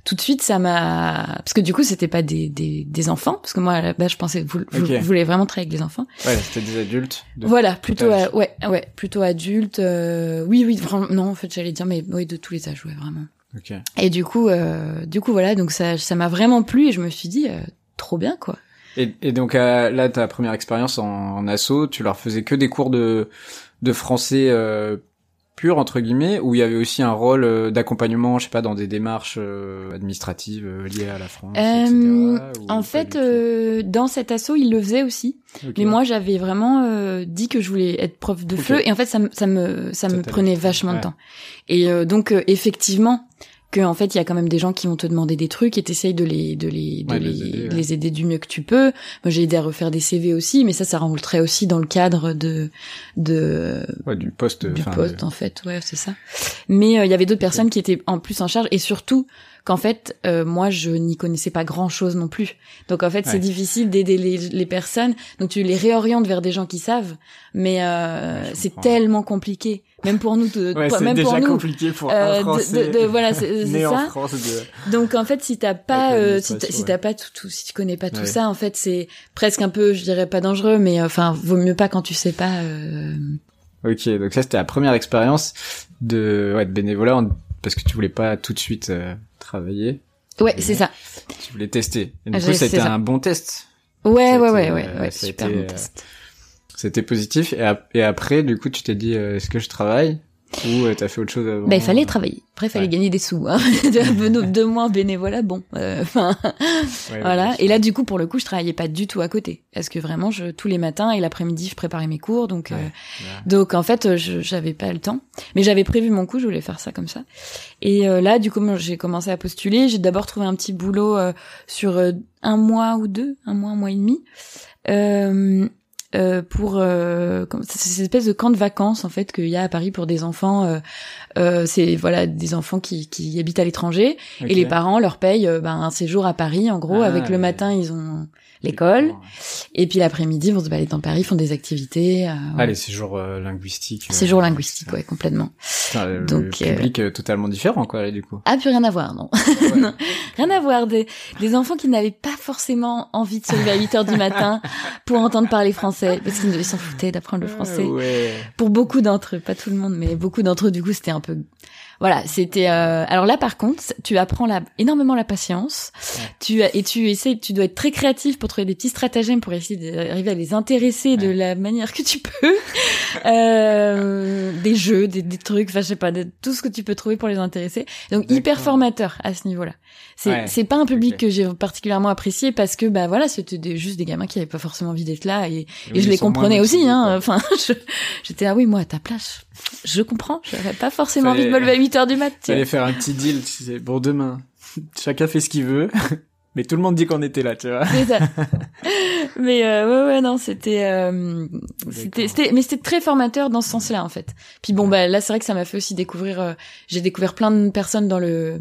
tout de suite ça m'a, parce que du coup c'était pas des, des des enfants, parce que moi à la base je pensais vou- je, Ok. voulais vraiment travailler avec les enfants. Ouais, c'était des adultes. de- Voilà, plutôt ouais ouais plutôt adultes, euh, oui oui vraiment non en fait j'allais dire mais oui de tous les âges ouais vraiment. Ok. Et du coup euh, du coup voilà donc ça ça m'a vraiment plu et je me suis dit euh, trop bien quoi. Et, et donc euh, là, ta première expérience en, en asso, tu leur faisais que des cours de de français euh, pur entre guillemets, où il y avait aussi un rôle euh, d'accompagnement, je sais pas, dans des démarches euh, administratives euh, liées à la France, Euh, etc. en fait, euh, dans cet assaut, il le faisait aussi. Mais moi, j'avais vraiment euh, dit que je voulais être prof de Ok. fleu, et en fait, ça, me- ça me ça, Ça me prenait vachement Ouais. de temps. Et euh, donc, euh, effectivement, que en fait, il y a quand même des gens qui vont te demander des trucs et t'essayes de les de les de Ouais, les, les aider, de ouais. les aider du mieux que tu peux. Moi, j'ai aidé à refaire des CV aussi, mais ça, ça rentrait aussi dans le cadre de de ouais, du poste. du poste de- en fait. Ouais c'est ça. Mais euh, il y avait d'autres personnes qui étaient en plus en charge et surtout qu'en fait euh, moi je n'y connaissais pas grand chose non plus. Donc en fait c'est difficile d'aider les, les personnes. Donc tu les réorientes vers des gens qui savent. Mais euh, c'est tellement compliqué même pour nous de, Ouais, même déjà pour nous compliqué pour euh, un de- Français. de, de- voilà c'est en ça France donc en fait, si t'as pas, euh, si t'as si pas tout, tout, si tu connais pas tout Ouais. ça, en fait, c'est presque un peu, je dirais pas dangereux, mais euh, enfin, vaut mieux pas quand tu sais pas. euh, Ok, donc ça c'était la première expérience de, ouais, de bénévolat parce que tu voulais pas tout de suite euh, travailler, Ouais, c'est ça. tu voulais tester. Et du Ah, coup, c'était un bon test. Ouais, a ouais, ouais, euh, ouais, ouais, super été, bon euh, test. C'était positif. Et, ap- et après, du coup, tu t'es dit, euh, est-ce que je travaille? Ou euh, t'as fait autre chose avant? Bah, il fallait travailler. Après, il fallait Ouais. gagner des sous. Hein. deux, mois bénévolat, bon. euh, Enfin, Ouais, voilà. ouais, Et là, du coup, pour le coup, je travaillais pas du tout à côté, parce que vraiment, je tous les matins et l'après-midi, je préparais mes cours, donc. Euh. Donc en fait, je j'avais pas le temps, mais j'avais prévu mon coup, je voulais faire ça comme ça. Et euh, là, du coup, j'ai commencé à postuler. J'ai d'abord trouvé un petit boulot euh, sur un mois ou deux, un mois, un mois et demi, euh, pour euh, c'est cette espèce de camp de vacances en fait qu'il y a à Paris pour des enfants. euh, euh, c'est voilà des enfants qui qui habitent à l'étranger et les parents leur payent euh, ben, un séjour à Paris. En gros, Ah, avec le matin ils ont l'école et puis l'après-midi ils vont se balader dans Paris, font des activités. euh, Ah, les séjours euh, linguistiques. euh, Séjour linguistique, ouais, complètement. putain, le Donc, euh, public euh, totalement différent, quoi, du coup. Ah, plus rien à voir, non. Ouais. Non. Rien à voir. Des, des enfants qui n'avaient pas forcément envie de se lever à 8 heures du matin pour entendre parler français, parce qu'ils s'en foutaient d'apprendre le français. Ouais. Pour beaucoup d'entre eux, pas tout le monde, mais beaucoup d'entre eux, du coup, c'était un peu... Voilà, c'était... euh, Alors là, par contre, tu apprends la... énormément la patience. Ouais. Tu Et tu essaies, tu dois être très créatif pour trouver des petits stratagèmes pour essayer d'arriver à les intéresser de la manière que tu peux. Euh, des jeux, des, des trucs, enfin je sais pas, de- tout ce que tu peux trouver pour les intéresser. Donc hyper formateur à ce niveau-là. C'est Ouais. c'est pas un public que j'ai particulièrement apprécié parce que bah voilà, c'était des- juste des gamins qui avaient pas forcément envie d'être là et, et Oui, je les comprenais aussi hein. Enfin, je- j'étais ah oui, moi à ta place, je comprends, j'avais pas forcément envie de me lever à 8 heures du mat. Fallait faire un petit deal, tu sais, bon, demain, chacun fait ce qu'il veut, mais tout le monde dit qu'on était là, tu vois. Ça. mais euh, ouais ouais non, c'était euh, c'était c'était mais c'était très formateur dans ce sens-là en fait. Puis bon bah là c'est vrai que ça m'a fait aussi découvrir euh, j'ai découvert plein de personnes dans le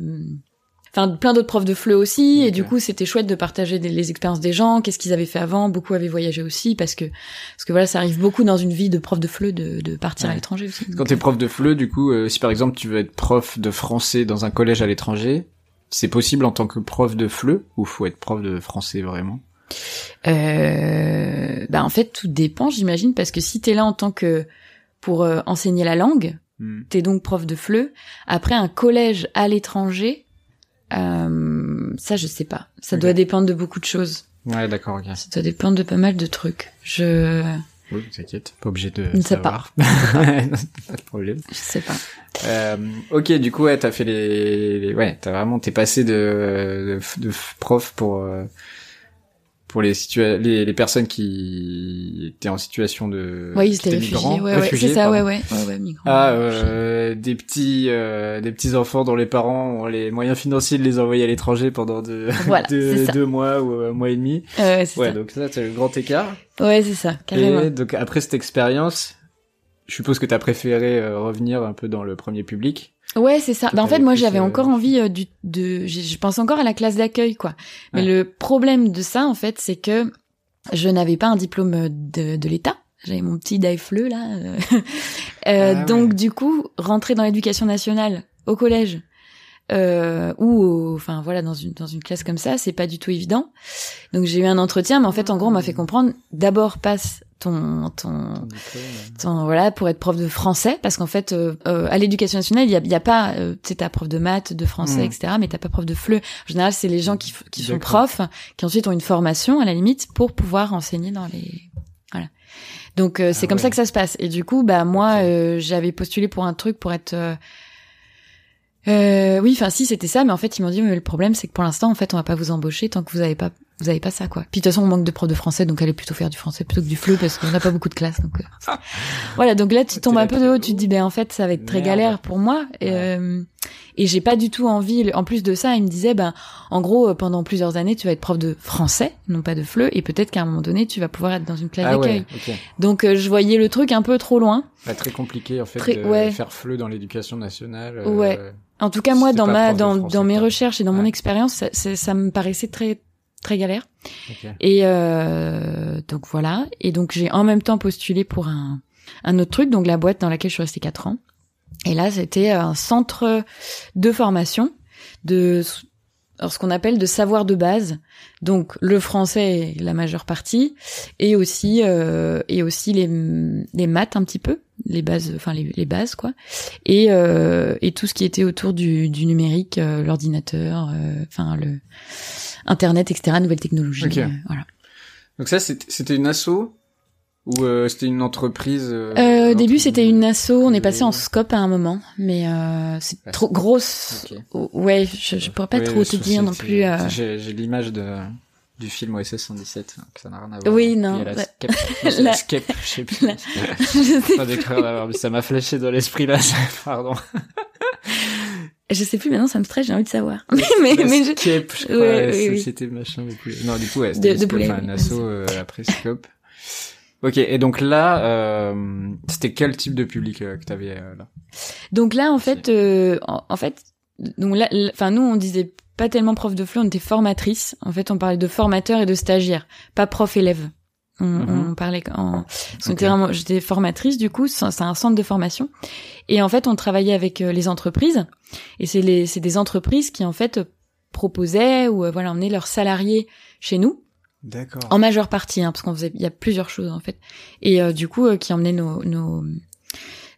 enfin plein d'autres profs de FLE aussi et du coup c'était chouette de partager des- les expériences des gens, qu'est-ce qu'ils avaient fait avant, beaucoup avaient voyagé aussi parce que parce que voilà, ça arrive beaucoup dans une vie de prof de FLE de de partir à l'étranger aussi. Quand t'es prof de FLE, du coup, euh, si par exemple tu veux être prof de français dans un collège à l'étranger, c'est possible en tant que prof de FLE ou faut être prof de français vraiment? Euh, bah en fait tout dépend, j'imagine parce que si t'es là en tant que pour euh, enseigner la langue, Hmm. t'es donc prof de FLE. Après un collège à l'étranger, euh, ça je sais pas. Ça doit dépendre de beaucoup de choses. Ouais, d'accord, ok. Ça doit dépendre de pas mal de trucs. Je Oui, t'inquiète, pas obligé de Je ne sais savoir. pas de problème. Je sais pas. Euh, ok, du coup, ouais, t'as fait les, les- ouais, t'as vraiment, t'es passé de, de, de prof pour euh, pour les situa les, les personnes qui étaient en situation de Oui, ils étaient migrants, Ouais, ouais, c'est ça, ouais, ouais, ouais, ouais, migrants. Ah, euh, des petits euh, des petits enfants dont les parents ont les moyens financiers de les envoyer à l'étranger pendant deux, Voilà, deux, mois ou un mois et demi. Ouais, Ouais, ça. donc ça, c'est le grand écart. Ouais, c'est ça, carrément. Et donc après cette expérience, je suppose que t'as préféré euh, revenir un peu dans le premier public. Ouais, c'est ça. Bah, en fait, moi, j'avais euh, encore envie euh, du, de, je, pense encore à la classe d'accueil, quoi. Mais Ouais. le problème de ça, en fait, c'est que je n'avais pas un diplôme de, de l'État. J'avais mon petit DAFLE, là. euh. Euh, Ah ouais. Donc, du coup, rentrer dans l'éducation nationale au collège, euh, ou enfin voilà dans une dans une classe comme ça c'est pas du tout évident. Donc j'ai eu un entretien mais en fait en gros on m'a fait comprendre d'abord passe ton ton ton- voilà pour être prof de français parce qu'en fait euh, euh, à l'éducation nationale il y a, il y a pas euh, tu sais t'as prof de maths de français Mm. etc mais t'as pas prof de FLE en général c'est les gens qui qui sont profs qui ensuite ont une formation à la limite pour pouvoir enseigner dans les voilà. Donc euh, c'est Ah comme ouais. ça que ça se passe. Et du coup bah moi euh, j'avais postulé pour un truc pour être euh, oui, enfin si c'était ça, mais en fait ils m'ont dit mais le problème c'est que pour l'instant en fait on va pas vous embaucher tant que vous avez pas vous avez pas ça quoi. Puis de toute façon on manque de profs de français donc allez plutôt faire du français plutôt que du fleu parce qu'on n'a pas beaucoup de classes donc euh, voilà donc là tu tombes un peu de haut, tu te dis ben en fait ça va être très Merde. galère pour moi et, euh, et j'ai pas du tout envie. En plus de ça il me disait ben en gros euh, pendant plusieurs années tu vas être prof de français non pas de fleu et peut-être qu'à un moment donné tu vas pouvoir être dans une classe Ah d'accueil. ouais, ok. Donc euh, je voyais le truc un peu trop loin. Pas très compliqué en fait Très- de ouais. faire fleu dans l'éducation nationale. Ouais. En tout cas, moi, dans ma, dans, français, dans mes recherches et dans mon expérience, ça, c'est- ça me paraissait très, très galère. Et euh, donc voilà. Et donc j'ai en même temps postulé pour un, un autre truc, donc la boîte dans laquelle je suis restée quatre ans. Et là, c'était un centre de formation de alors, ce qu'on appelle de savoir de base. Donc le français la majeure partie et aussi euh, et aussi les les maths un petit peu, les bases enfin les, les bases quoi. Et euh, et tout ce qui était autour du du numérique, euh, l'ordinateur, euh, enfin le internet etc, nouvelles technologies, Ok. euh, voilà. Donc ça c'était c'était une asso ou euh, c'était une entreprise euh, Euh, au début, c'était une asso. On est passé en scope à un moment, mais euh, c'est trop grosse. Ouais, je, je pourrais pas Ouais, trop te dire non plus. euh, J'ai j'ai l'image de du film OSS 117, que ça n'a rien à voir. Oui, non, il y a la ouais. Skep, non, c'est la La- Skep, je sais plus. la- je sais, Pas d'écrire là, mais ça m'a flashé dans l'esprit là, ça- pardon. je sais plus maintenant, ça me stresse. J'ai envie de savoir. mais mais, mais je- Skep, je crois, Ouais, oui, oui. machin de poulet. Non, du coup, ouais, De- c'était de Skep, poulet, enfin, oui. un asso euh, après Scope. Ok, et donc là, euh, c'était quel type de public euh, que t'avais euh, là? Donc là, en fait, euh, en, en fait, donc là, enfin nous, on disait pas tellement prof de fleu, on était formatrice. En fait, on parlait de formateur et de stagiaire, pas prof élève. On, Mhm. on parlait en, parce qu'on Ok. était vraiment- j'étais formatrice du coup, c'est un centre de formation. Et en fait, on travaillait avec euh, les entreprises. Et c'est les, c'est des entreprises qui en fait proposaient ou voilà, emmenaient leurs salariés chez nous. D'accord. En majeure partie, hein, parce qu'on faisait, il y a plusieurs choses en fait, et euh, du coup euh, qui emmenaient nos, nos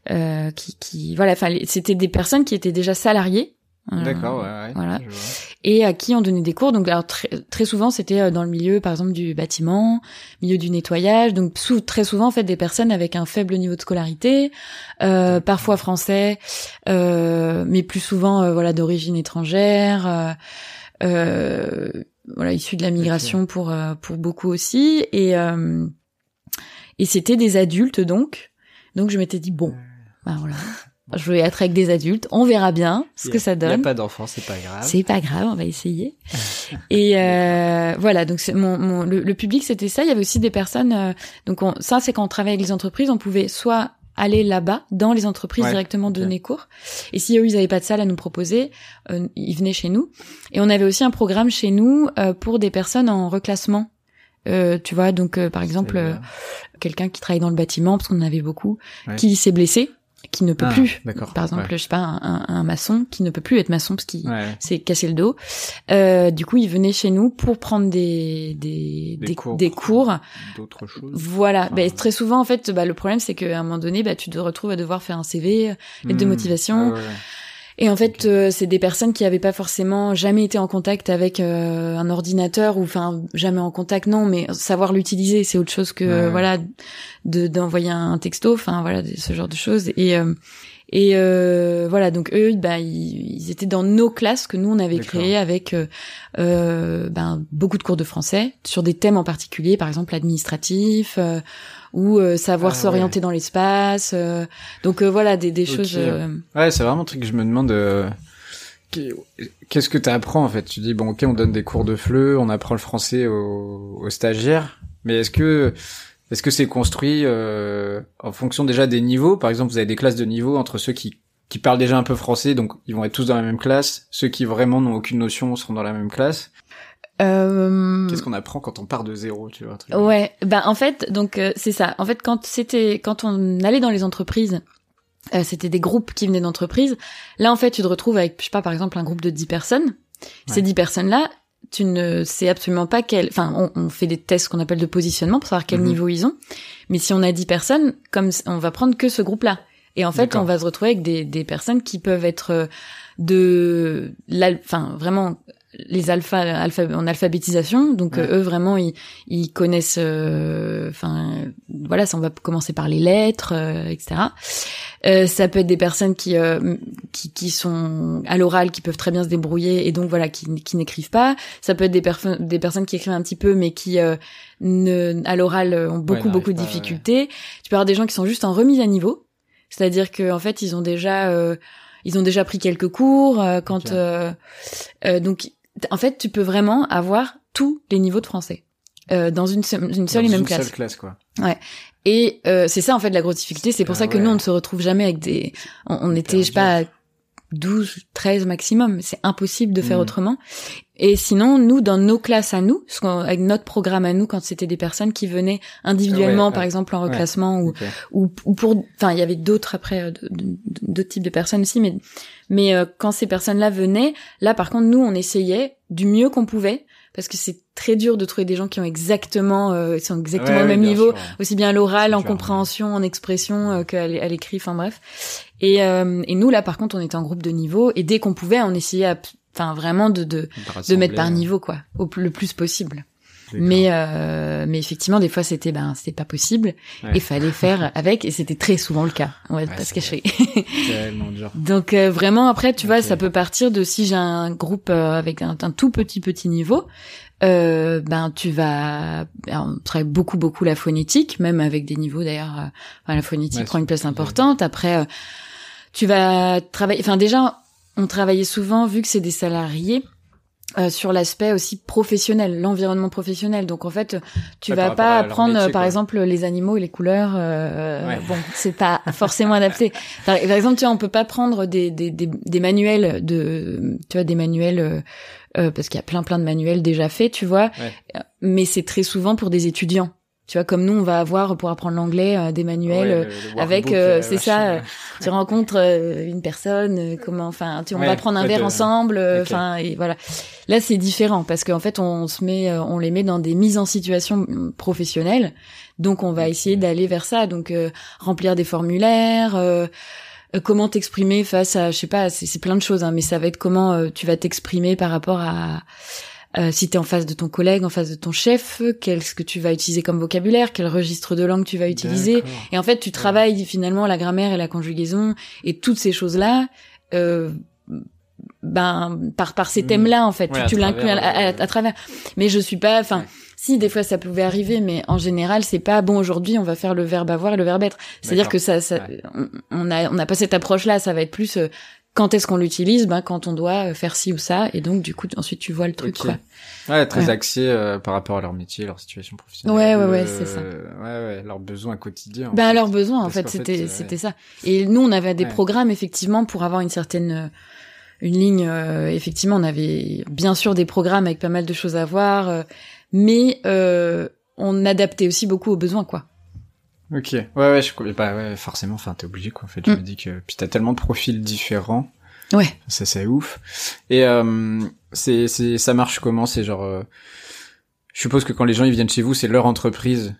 euh, qui, qui, voilà, enfin c'était des personnes qui étaient déjà salariées. euh, D'accord, ouais, ouais. voilà. je vois. Et à qui on donnait des cours. Donc alors très, très souvent c'était euh, dans le milieu, par exemple du bâtiment, milieu du nettoyage. Donc sou- très souvent en fait des personnes avec un faible niveau de scolarité, euh, parfois français, euh, mais plus souvent voilà d'origine étrangère. euh, voilà issus de la migration pour euh, pour beaucoup aussi. Et euh, et c'était des adultes donc. Donc je m'étais dit bon bah voilà. Je vais être avec des adultes. On verra bien ce que a- ça Y a donne pas d'enfant, c'est pas grave. c'est pas grave on va essayer. Et euh, voilà donc c'est mon, mon le, le public c'était ça. Il y avait aussi des personnes euh, donc on, ça c'est quand on travaille avec les entreprises on pouvait soit aller là-bas dans les entreprises Ouais, directement donner cours et si eux ils avaient pas de salle à nous proposer euh, ils venaient chez nous. Et on avait aussi un programme chez nous euh, pour des personnes en reclassement. Euh, tu vois donc euh, par exemple euh, quelqu'un qui travaille dans le bâtiment parce qu'on en avait beaucoup Ouais. qui s'est blessé qui ne peut Ah, plus par exemple ouais. je sais pas un, un- maçon qui ne peut plus être maçon parce qu'il Ouais. s'est cassé le dos euh, du coup il venait chez nous pour prendre des des Des des, cours. des cours. D'autres choses. voilà Enfin, Ben, très souvent en fait bah, le problème c'est qu'à un moment donné bah, tu te retrouves à devoir faire un CV lettre de Hmm. motivation. Ah ouais. Et en fait, euh, c'est des personnes qui avaient pas forcément jamais été en contact avec euh, un ordinateur ou enfin jamais en contact non, mais savoir l'utiliser, c'est autre chose que Ouais, voilà de d'envoyer un texto, enfin voilà ce genre de choses. Et euh, et euh, voilà donc eux, bah ils, ils étaient dans nos classes que nous on avait créées avec euh, euh, ben beaucoup de cours de français sur des thèmes en particulier, par exemple administratif. euh, ou euh, savoir Ah, s'orienter dans l'espace euh, donc euh, voilà des, des choses Ouais, c'est vraiment un truc que je me demande. qu'est- Qu'est-ce que tu apprends en fait? Tu dis bon, ok, on donne des cours de FLE, on apprend le français aux, aux stagiaires, mais est-ce que est-ce que c'est construit euh, en fonction déjà des niveaux? Par exemple, vous avez des classes de niveau entre ceux qui qui parlent déjà un peu français, donc ils vont être tous dans la même classe. Ceux qui vraiment n'ont aucune notion seront dans la même classe. euh, Qu'est-ce qu'on apprend quand on part de zéro Tu vois un truc Ouais, ben en fait, donc euh, c'est ça. En fait, quand c'était quand on allait dans les entreprises, euh, c'était des groupes qui venaient d'entreprises. Là, en fait, tu te retrouves avec, je sais pas, par exemple, un groupe de 10 personnes. Ces Ouais. 10 personnes-là, tu ne sais absolument pas quel. Enfin, on, on fait des tests qu'on appelle de positionnement pour savoir quel Mhm. niveau ils ont. Mais si on a 10 personnes, comme on va prendre que ce groupe-là. Et en fait, on va se retrouver avec des, des personnes qui peuvent être euh, de, l'al- enfin vraiment les alphas alpha, en alphabétisation. Donc Ouais. euh, eux vraiment ils, ils connaissent, euh, enfin voilà, ça on va commencer par les lettres, euh, etc. Euh, ça peut être des personnes qui, euh, qui qui sont à l'oral, qui peuvent très bien se débrouiller et donc voilà qui, qui n'écrivent pas. Ça peut être des, des personnes qui écrivent un petit peu mais qui euh, ne, à l'oral ont beaucoup beaucoup de ouais. difficultés. Tu peux avoir des gens qui sont juste en remise à niveau, c'est-à-dire que en fait ils ont déjà euh, ils ont déjà pris quelques cours euh, quand euh, euh, donc en fait tu peux vraiment avoir tous les niveaux de français euh, dans une, seule- une seule Dans et même une classe. seule classe quoi. Et euh, c'est ça en fait la grosse difficulté. C'est pour Ah ça que ouais. nous on ne se retrouve jamais avec des. On, on était je sais pas 12, 13 maximum. C'est impossible de faire Mhm. autrement. Et sinon nous dans nos classes à nous, avec notre programme à nous quand c'était des personnes qui venaient individuellement Ouais, par ouais. exemple en Ouais. reclassement ou ou, ou pour enfin il y avait d'autres après euh, d'autres types de personnes aussi mais mais euh, quand ces personnes-là venaient là par contre nous on essayait du mieux qu'on pouvait parce que c'est très dur de trouver des gens qui ont exactement euh, sont exactement Ouais, au ouais, même niveau sûr. aussi bien à l'oral en dur, compréhension en expression euh, qu'à l'écrit enfin bref et euh, et nous là par contre on était en groupe de niveau et dès qu'on pouvait on essayait enfin vraiment de de de mettre par niveau quoi au plus- le plus possible. Mais euh, mais effectivement des fois c'était ben c'était pas possible Ouais. et fallait faire avec et c'était très souvent le cas. On va Ouais, pas se cacher. Donc euh, vraiment après tu vois ça peut partir de si j'ai un groupe euh, avec un, un tout petit petit niveau euh, ben tu vas ben, on travaille beaucoup beaucoup la phonétique même avec des niveaux d'ailleurs euh, enfin, la phonétique Ouais, prend une place importante. Après euh, tu vas travailler enfin déjà on travaillait souvent vu que c'est des salariés euh, sur l'aspect aussi professionnel, l'environnement professionnel. Donc en fait, tu vas par pas apprendre métier, par quoi. exemple les animaux et les couleurs. euh, Ouais. Bon, c'est pas forcément adapté. Par, par exemple, tu vois, on peut pas prendre des des, des, des manuels de, tu vois, des manuels euh, euh, parce qu'il y a plein plein de manuels déjà faits, tu vois. Ouais. Euh, Mais c'est très souvent pour des étudiants. Tu vois, comme nous, on va avoir pour apprendre l'anglais euh, des manuels. Ouais, euh, avec, euh, euh, c'est ça, tu rencontres une personne, comment, enfin, tu, on Ouais, va prendre un verre de- ensemble, enfin, et voilà. Là, c'est différent parce qu'en fait, on se met, on les met dans des mises en situation hum, professionnelles, donc on va essayer d'aller vers ça, donc remplir des formulaires. comment t'exprimer face à, je sais pas, c'est c'est plein de choses, hein, mais ça va être comment euh, tu vas t'exprimer par rapport à euh, si t'es en face de ton collègue, en face de ton chef, qu'est-ce que tu vas utiliser comme vocabulaire, quel registre de langue tu vas utiliser? Et en fait, tu travailles finalement la grammaire et la conjugaison et toutes ces choses-là, euh, ben par par ces Mm. thèmes-là en fait, Ouais, tu, l'inclus à, travers, à- à travers. Mais je suis pas, enfin. Ouais. Si des fois ça pouvait arriver, mais en général c'est pas bon. Aujourd'hui, on va faire le verbe avoir et le verbe être. C'est-à-dire que ça, ça on, on a on n'a pas cette approche-là. Ça va être plus euh, quand est-ce qu'on l'utilise, ben quand on doit euh, faire ci ou ça. Et donc du coup ensuite tu vois le truc. Ok. Quoi. Ouais, très Ouais. axé euh, par rapport à leur métier, leur situation professionnelle. Ouais, ouais, ouais, c'est ça. Ouais, ouais, leurs besoins quotidiens. en Ben leurs besoins en fait, c'était euh, c'était ça. Et nous on avait des Ouais. programmes effectivement pour avoir une certaine euh, une ligne euh, effectivement on avait bien sûr des programmes avec pas mal de choses à voir euh, mais euh, on adaptait aussi beaucoup aux besoins quoi. Ok. Ouais, ouais, je pas. Ouais, forcément. Enfin, t'es obligé, quoi. En fait, je Mm. me dis que puis t'as tellement de profils différents. Ouais. Ça, c'est ouf. Et euh, c'est, c'est, ça marche comment C'est genre, euh, je suppose que quand les gens ils viennent chez vous, c'est leur entreprise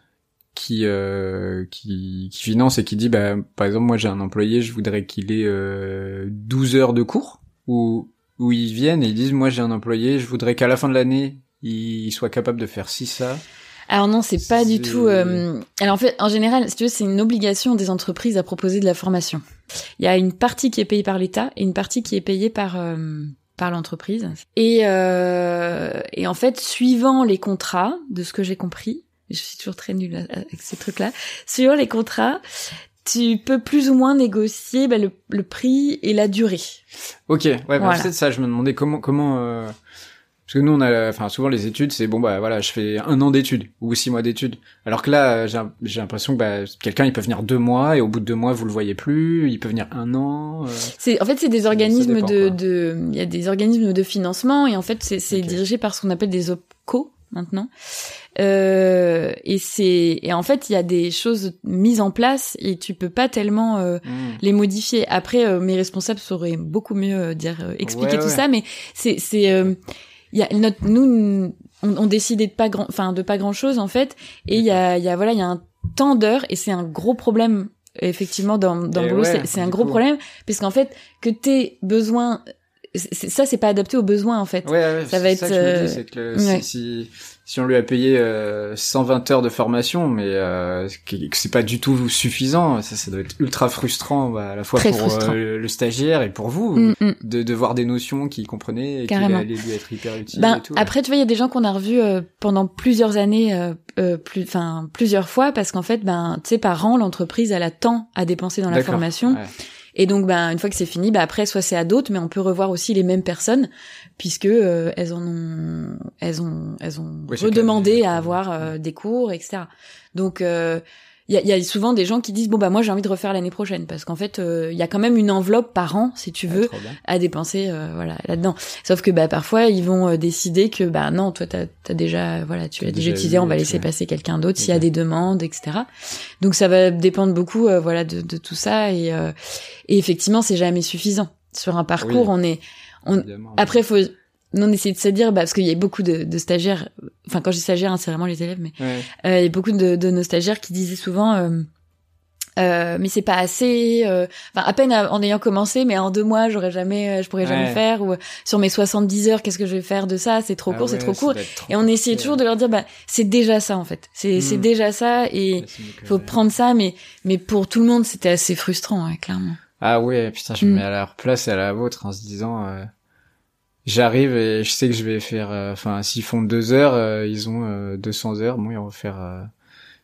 qui euh, qui qui finance et qui dit bah par exemple moi j'ai un employé je voudrais qu'il ait euh, 12 heures de cours où où ils viennent et ils disent moi j'ai un employé je voudrais qu'à la fin de l'année il soit capable de faire ci ça Alors non, c'est pas du tout. euh, Alors en fait, en général, si tu veux, c'est une obligation des entreprises à proposer de la formation. Il y a une partie qui est payée par l'État et une partie qui est payée par euh, par l'entreprise. Et euh, et en fait, suivant les contrats, de ce que j'ai compris, je suis toujours très nulle avec ces trucs-là. Suivant les contrats, tu peux plus ou moins négocier bah, le, le prix et la durée. Ok, ouais, bah, Voilà. c'est ça. Je me demandais comment, comment, euh, parce que nous on a, enfin souvent les études, c'est bon bah voilà, je fais un an d'études ou six mois d'études. Alors que là, euh, j'ai, j'ai l'impression que bah, quelqu'un il peut venir deux mois et au bout de deux mois vous le voyez plus, il peut venir un an. euh. C'est en fait c'est des organismes dépend, de de il y a des organismes de financement et en fait c'est c'est Ok. dirigé par ce qu'on appelle des opco maintenant. Euh, et c'est et en fait il y a des choses mises en place et tu peux pas tellement euh, Hmm. les modifier. Après euh, mes responsables sauraient beaucoup mieux dire expliquer Ouais, tout ouais. ça mais c'est c'est euh, il y a notre nous on, on décidait de pas grand enfin de pas grand chose en fait et il y a il y a voilà il y a un temps d'heure et c'est un gros problème effectivement dans dans le boulot ouais, c'est un gros coup. problème parce qu'en fait que t'aies besoin c'est- c'est- ça c'est pas adapté aux besoins en fait Ouais, ouais, Ça va être, ça que je me euh, dis, c'est que le- ouais. si, si si on lui a payé euh, 120 heures de formation, mais euh, c'est pas du tout suffisant, ça, ça doit être ultra frustrant bah, à la fois Très pour euh, le stagiaire et pour vous. Mm, mm. de, de voir des notions qu'il comprenait et qui allaient lui être hyper utiles Ben, et tout. après, tu vois, il y a des gens qu'on a revus euh, pendant plusieurs années, euh, euh, plus, enfin plusieurs fois, parce qu'en fait, ben, tu sais, par an, l'entreprise elle a tant à dépenser dans la formation, Ouais. Et donc, ben, une fois que c'est fini, ben après, soit c'est à d'autres, mais on peut revoir aussi les mêmes personnes, puisque euh, elles en ont, elles ont, elles ont Oui, redemandé à avoir euh, des cours, etc. Donc euh, il y, a, y a souvent des gens qui disent bon bah moi j'ai envie de refaire l'année prochaine parce qu'en fait euh, il y a quand même une enveloppe par an si tu veux trop bien. à dépenser euh, voilà là-dedans. Sauf que bah parfois ils vont euh, décider que bah non toi t'as as déjà voilà tu T'as as déjà utilisé on va laisser passer quelqu'un d'autre s'il y a des demandes etc. Donc ça va dépendre beaucoup euh, voilà de, de tout ça et euh, et effectivement c'est jamais suffisant sur un parcours Oui. on est on après faut non essayer de se dire bah parce qu'il y a beaucoup de, de stagiaires enfin quand je dis stagiaires hein, c'est vraiment les élèves mais Ouais. euh, il y a beaucoup de, de nos stagiaires qui disaient souvent euh, euh, mais c'est pas assez euh, enfin à peine en ayant commencé mais en deux mois j'aurais jamais euh, je pourrais jamais faire ou euh, sur mes 70 heures qu'est-ce que je vais faire de ça? C'est trop Ah court c'est trop court. trop et on essayait toujours de leur dire bah c'est déjà ça en fait. C'est c'est Mm. déjà ça et faut prendre ça mais mais pour tout le monde c'était assez frustrant ouais, clairement. Ah ouais, putain, je me Mm. mets à leur place et à la vôtre en se disant, euh, j'arrive et je sais que je vais faire, euh, enfin, s'ils font deux heures, euh, ils ont euh, 200 heures, bon, ils vont faire euh,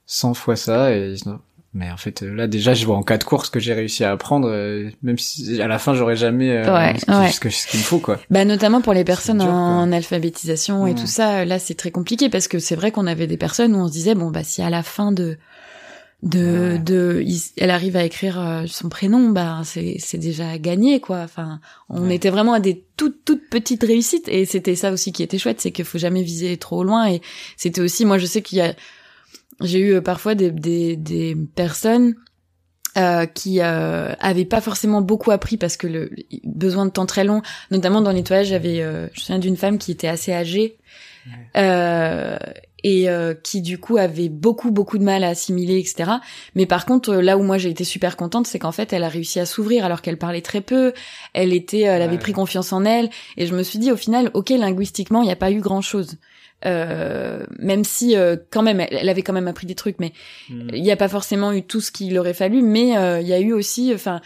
100 fois ça et ils mais en fait, euh, là, déjà, je vois en quatre cours ce que j'ai réussi à apprendre, euh, même si à la fin, j'aurais jamais euh, Ouais, ce, qui- ouais. ce que- ce qu'il me faut, quoi. Bah notamment pour les personnes dur, en alphabétisation et tout ça, là c'est très compliqué parce que c'est vrai qu'on avait des personnes où on se disait bon bah si à la fin de de de il- elle arrive à écrire euh, son prénom bah c'est c'est déjà gagné quoi. Enfin on Ouais. était vraiment à des toutes toutes petites réussites. Et c'était ça aussi qui était chouette c'est qu'il faut jamais viser trop loin. Et c'était aussi moi je sais qu'il y a j'ai eu euh, parfois des des des personnes euh, qui euh, avaient pas forcément beaucoup appris parce que le le- besoin de temps très long, notamment dans le nettoyage, j'avais, euh, je me souviens d'une femme qui était assez âgée. Euh, et euh, qui du coup avait beaucoup beaucoup de mal à assimiler, etc. Mais par contre, euh, là où moi j'ai été super contente, c'est qu'en fait, elle a réussi à s'ouvrir alors qu'elle parlait très peu. Elle était, elle avait Ouais. pris confiance en elle et je me suis dit au final, ok, linguistiquement, il n'y a pas eu grand chose. Euh, même si euh, quand même elle, avait quand même appris des trucs mais Mm. il n'y a pas forcément eu tout ce qu'il aurait fallu, mais euh, il y a eu aussi, enfin, euh,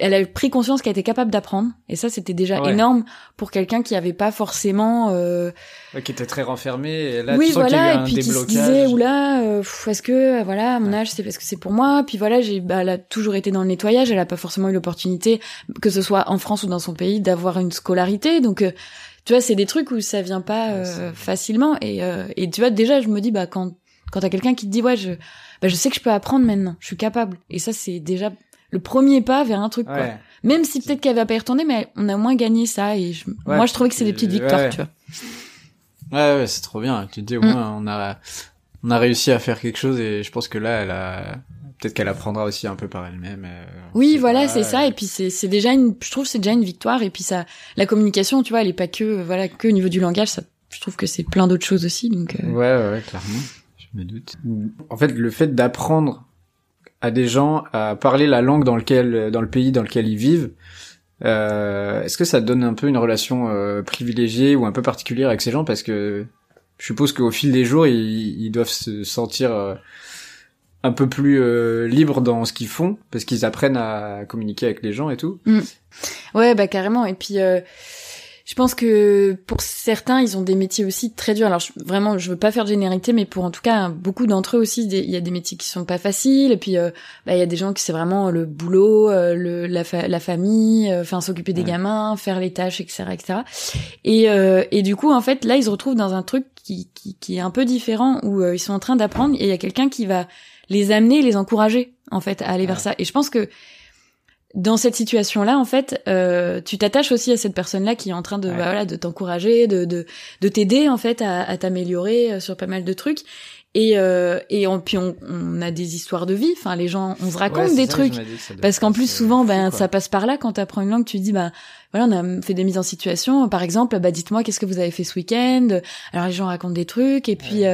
elle a pris conscience qu'elle était capable d'apprendre, et ça c'était déjà Ouais. énorme pour quelqu'un qui avait pas forcément. euh, Ouais, qui était très renfermé et là, oui, tu sens qu'il y a voilà, eu et un puis qui se déblocage. disait oula, euh, est-ce que euh, voilà, à mon Ouais. âge c'est parce que c'est pour moi, puis voilà, j'ai, bah, elle a toujours été dans le nettoyage, elle a pas forcément eu l'opportunité, que ce soit en France ou dans son pays, d'avoir une scolarité, donc. euh, tu vois, c'est des trucs où ça vient pas euh, facilement et euh, et tu vois déjà je me dis bah quand quand t'as quelqu'un qui te dit ouais je bah je sais que je peux apprendre maintenant, je suis capable et ça c'est déjà le premier pas vers un truc quoi. Même si peut-être qu'elle va pas y retourner mais on a au moins gagné ça et je- Ouais, moi je trouvais que c'est des puis- petites victoires, ouais. tu vois. Ouais, ouais, c'est trop bien. Tu te dis au Mm. moins on a on a réussi à faire quelque chose et je pense que là elle a peut-être qu'elle apprendra aussi un peu par elle-même. euh, Oui, voilà, c'est ça. euh, Et puis c'est c'est déjà une, je trouve que c'est déjà une victoire. Et puis ça, la communication, tu vois, elle est pas que euh, voilà que au niveau du langage. Ça, je trouve que c'est plein d'autres choses aussi. Donc euh, Ouais, ouais, ouais, clairement. me doute. En fait, le fait d'apprendre à des gens à parler la langue dans lequel, dans le pays dans lequel ils vivent, euh, est-ce que ça donne un peu une relation euh, privilégiée ou un peu particulière avec ces gens? Parce que je suppose qu'au fil des jours ils, ils doivent se sentir euh, un peu plus euh, libres dans ce qu'ils font parce qu'ils apprennent à communiquer avec les gens et tout. Ouais, bah carrément. Et puis, euh, je pense que pour certains, ils ont des métiers aussi très durs. Alors je, vraiment, je veux pas faire de généralité, mais pour en tout cas beaucoup d'entre eux aussi, il y a des métiers qui sont pas faciles. Et puis, euh, bah, il y a des gens qui c'est vraiment le boulot, euh, le, la, fa- la famille, euh, enfin s'occuper des Ouais. gamins, faire les tâches, etc., etc. Et, euh, et du coup, en fait, là, ils se retrouvent dans un truc qui, qui, qui est un peu différent où ils sont en train d'apprendre et il y a quelqu'un qui va les amener, les encourager en fait à aller vers ça. Et je pense que dans cette situation-là, en fait, euh, tu t'attaches aussi à cette personne-là qui est en train de, Ouais. bah, voilà, de t'encourager, de, de, de t'aider en fait à, à t'améliorer euh, sur pas mal de trucs. Et, euh, et on, puis on, on a des histoires de vie. Enfin, les gens, on se raconte Ouais, des ça, trucs. Parce qu'en plus, souvent, ben, ça passe par là quand tu apprends une langue. Tu te dis, bah, voilà, on a fait des mises en situation. Par exemple, bah, dites-moi qu'est-ce que vous avez fait ce week-end? Alors les gens racontent des trucs. Et puis, Ouais,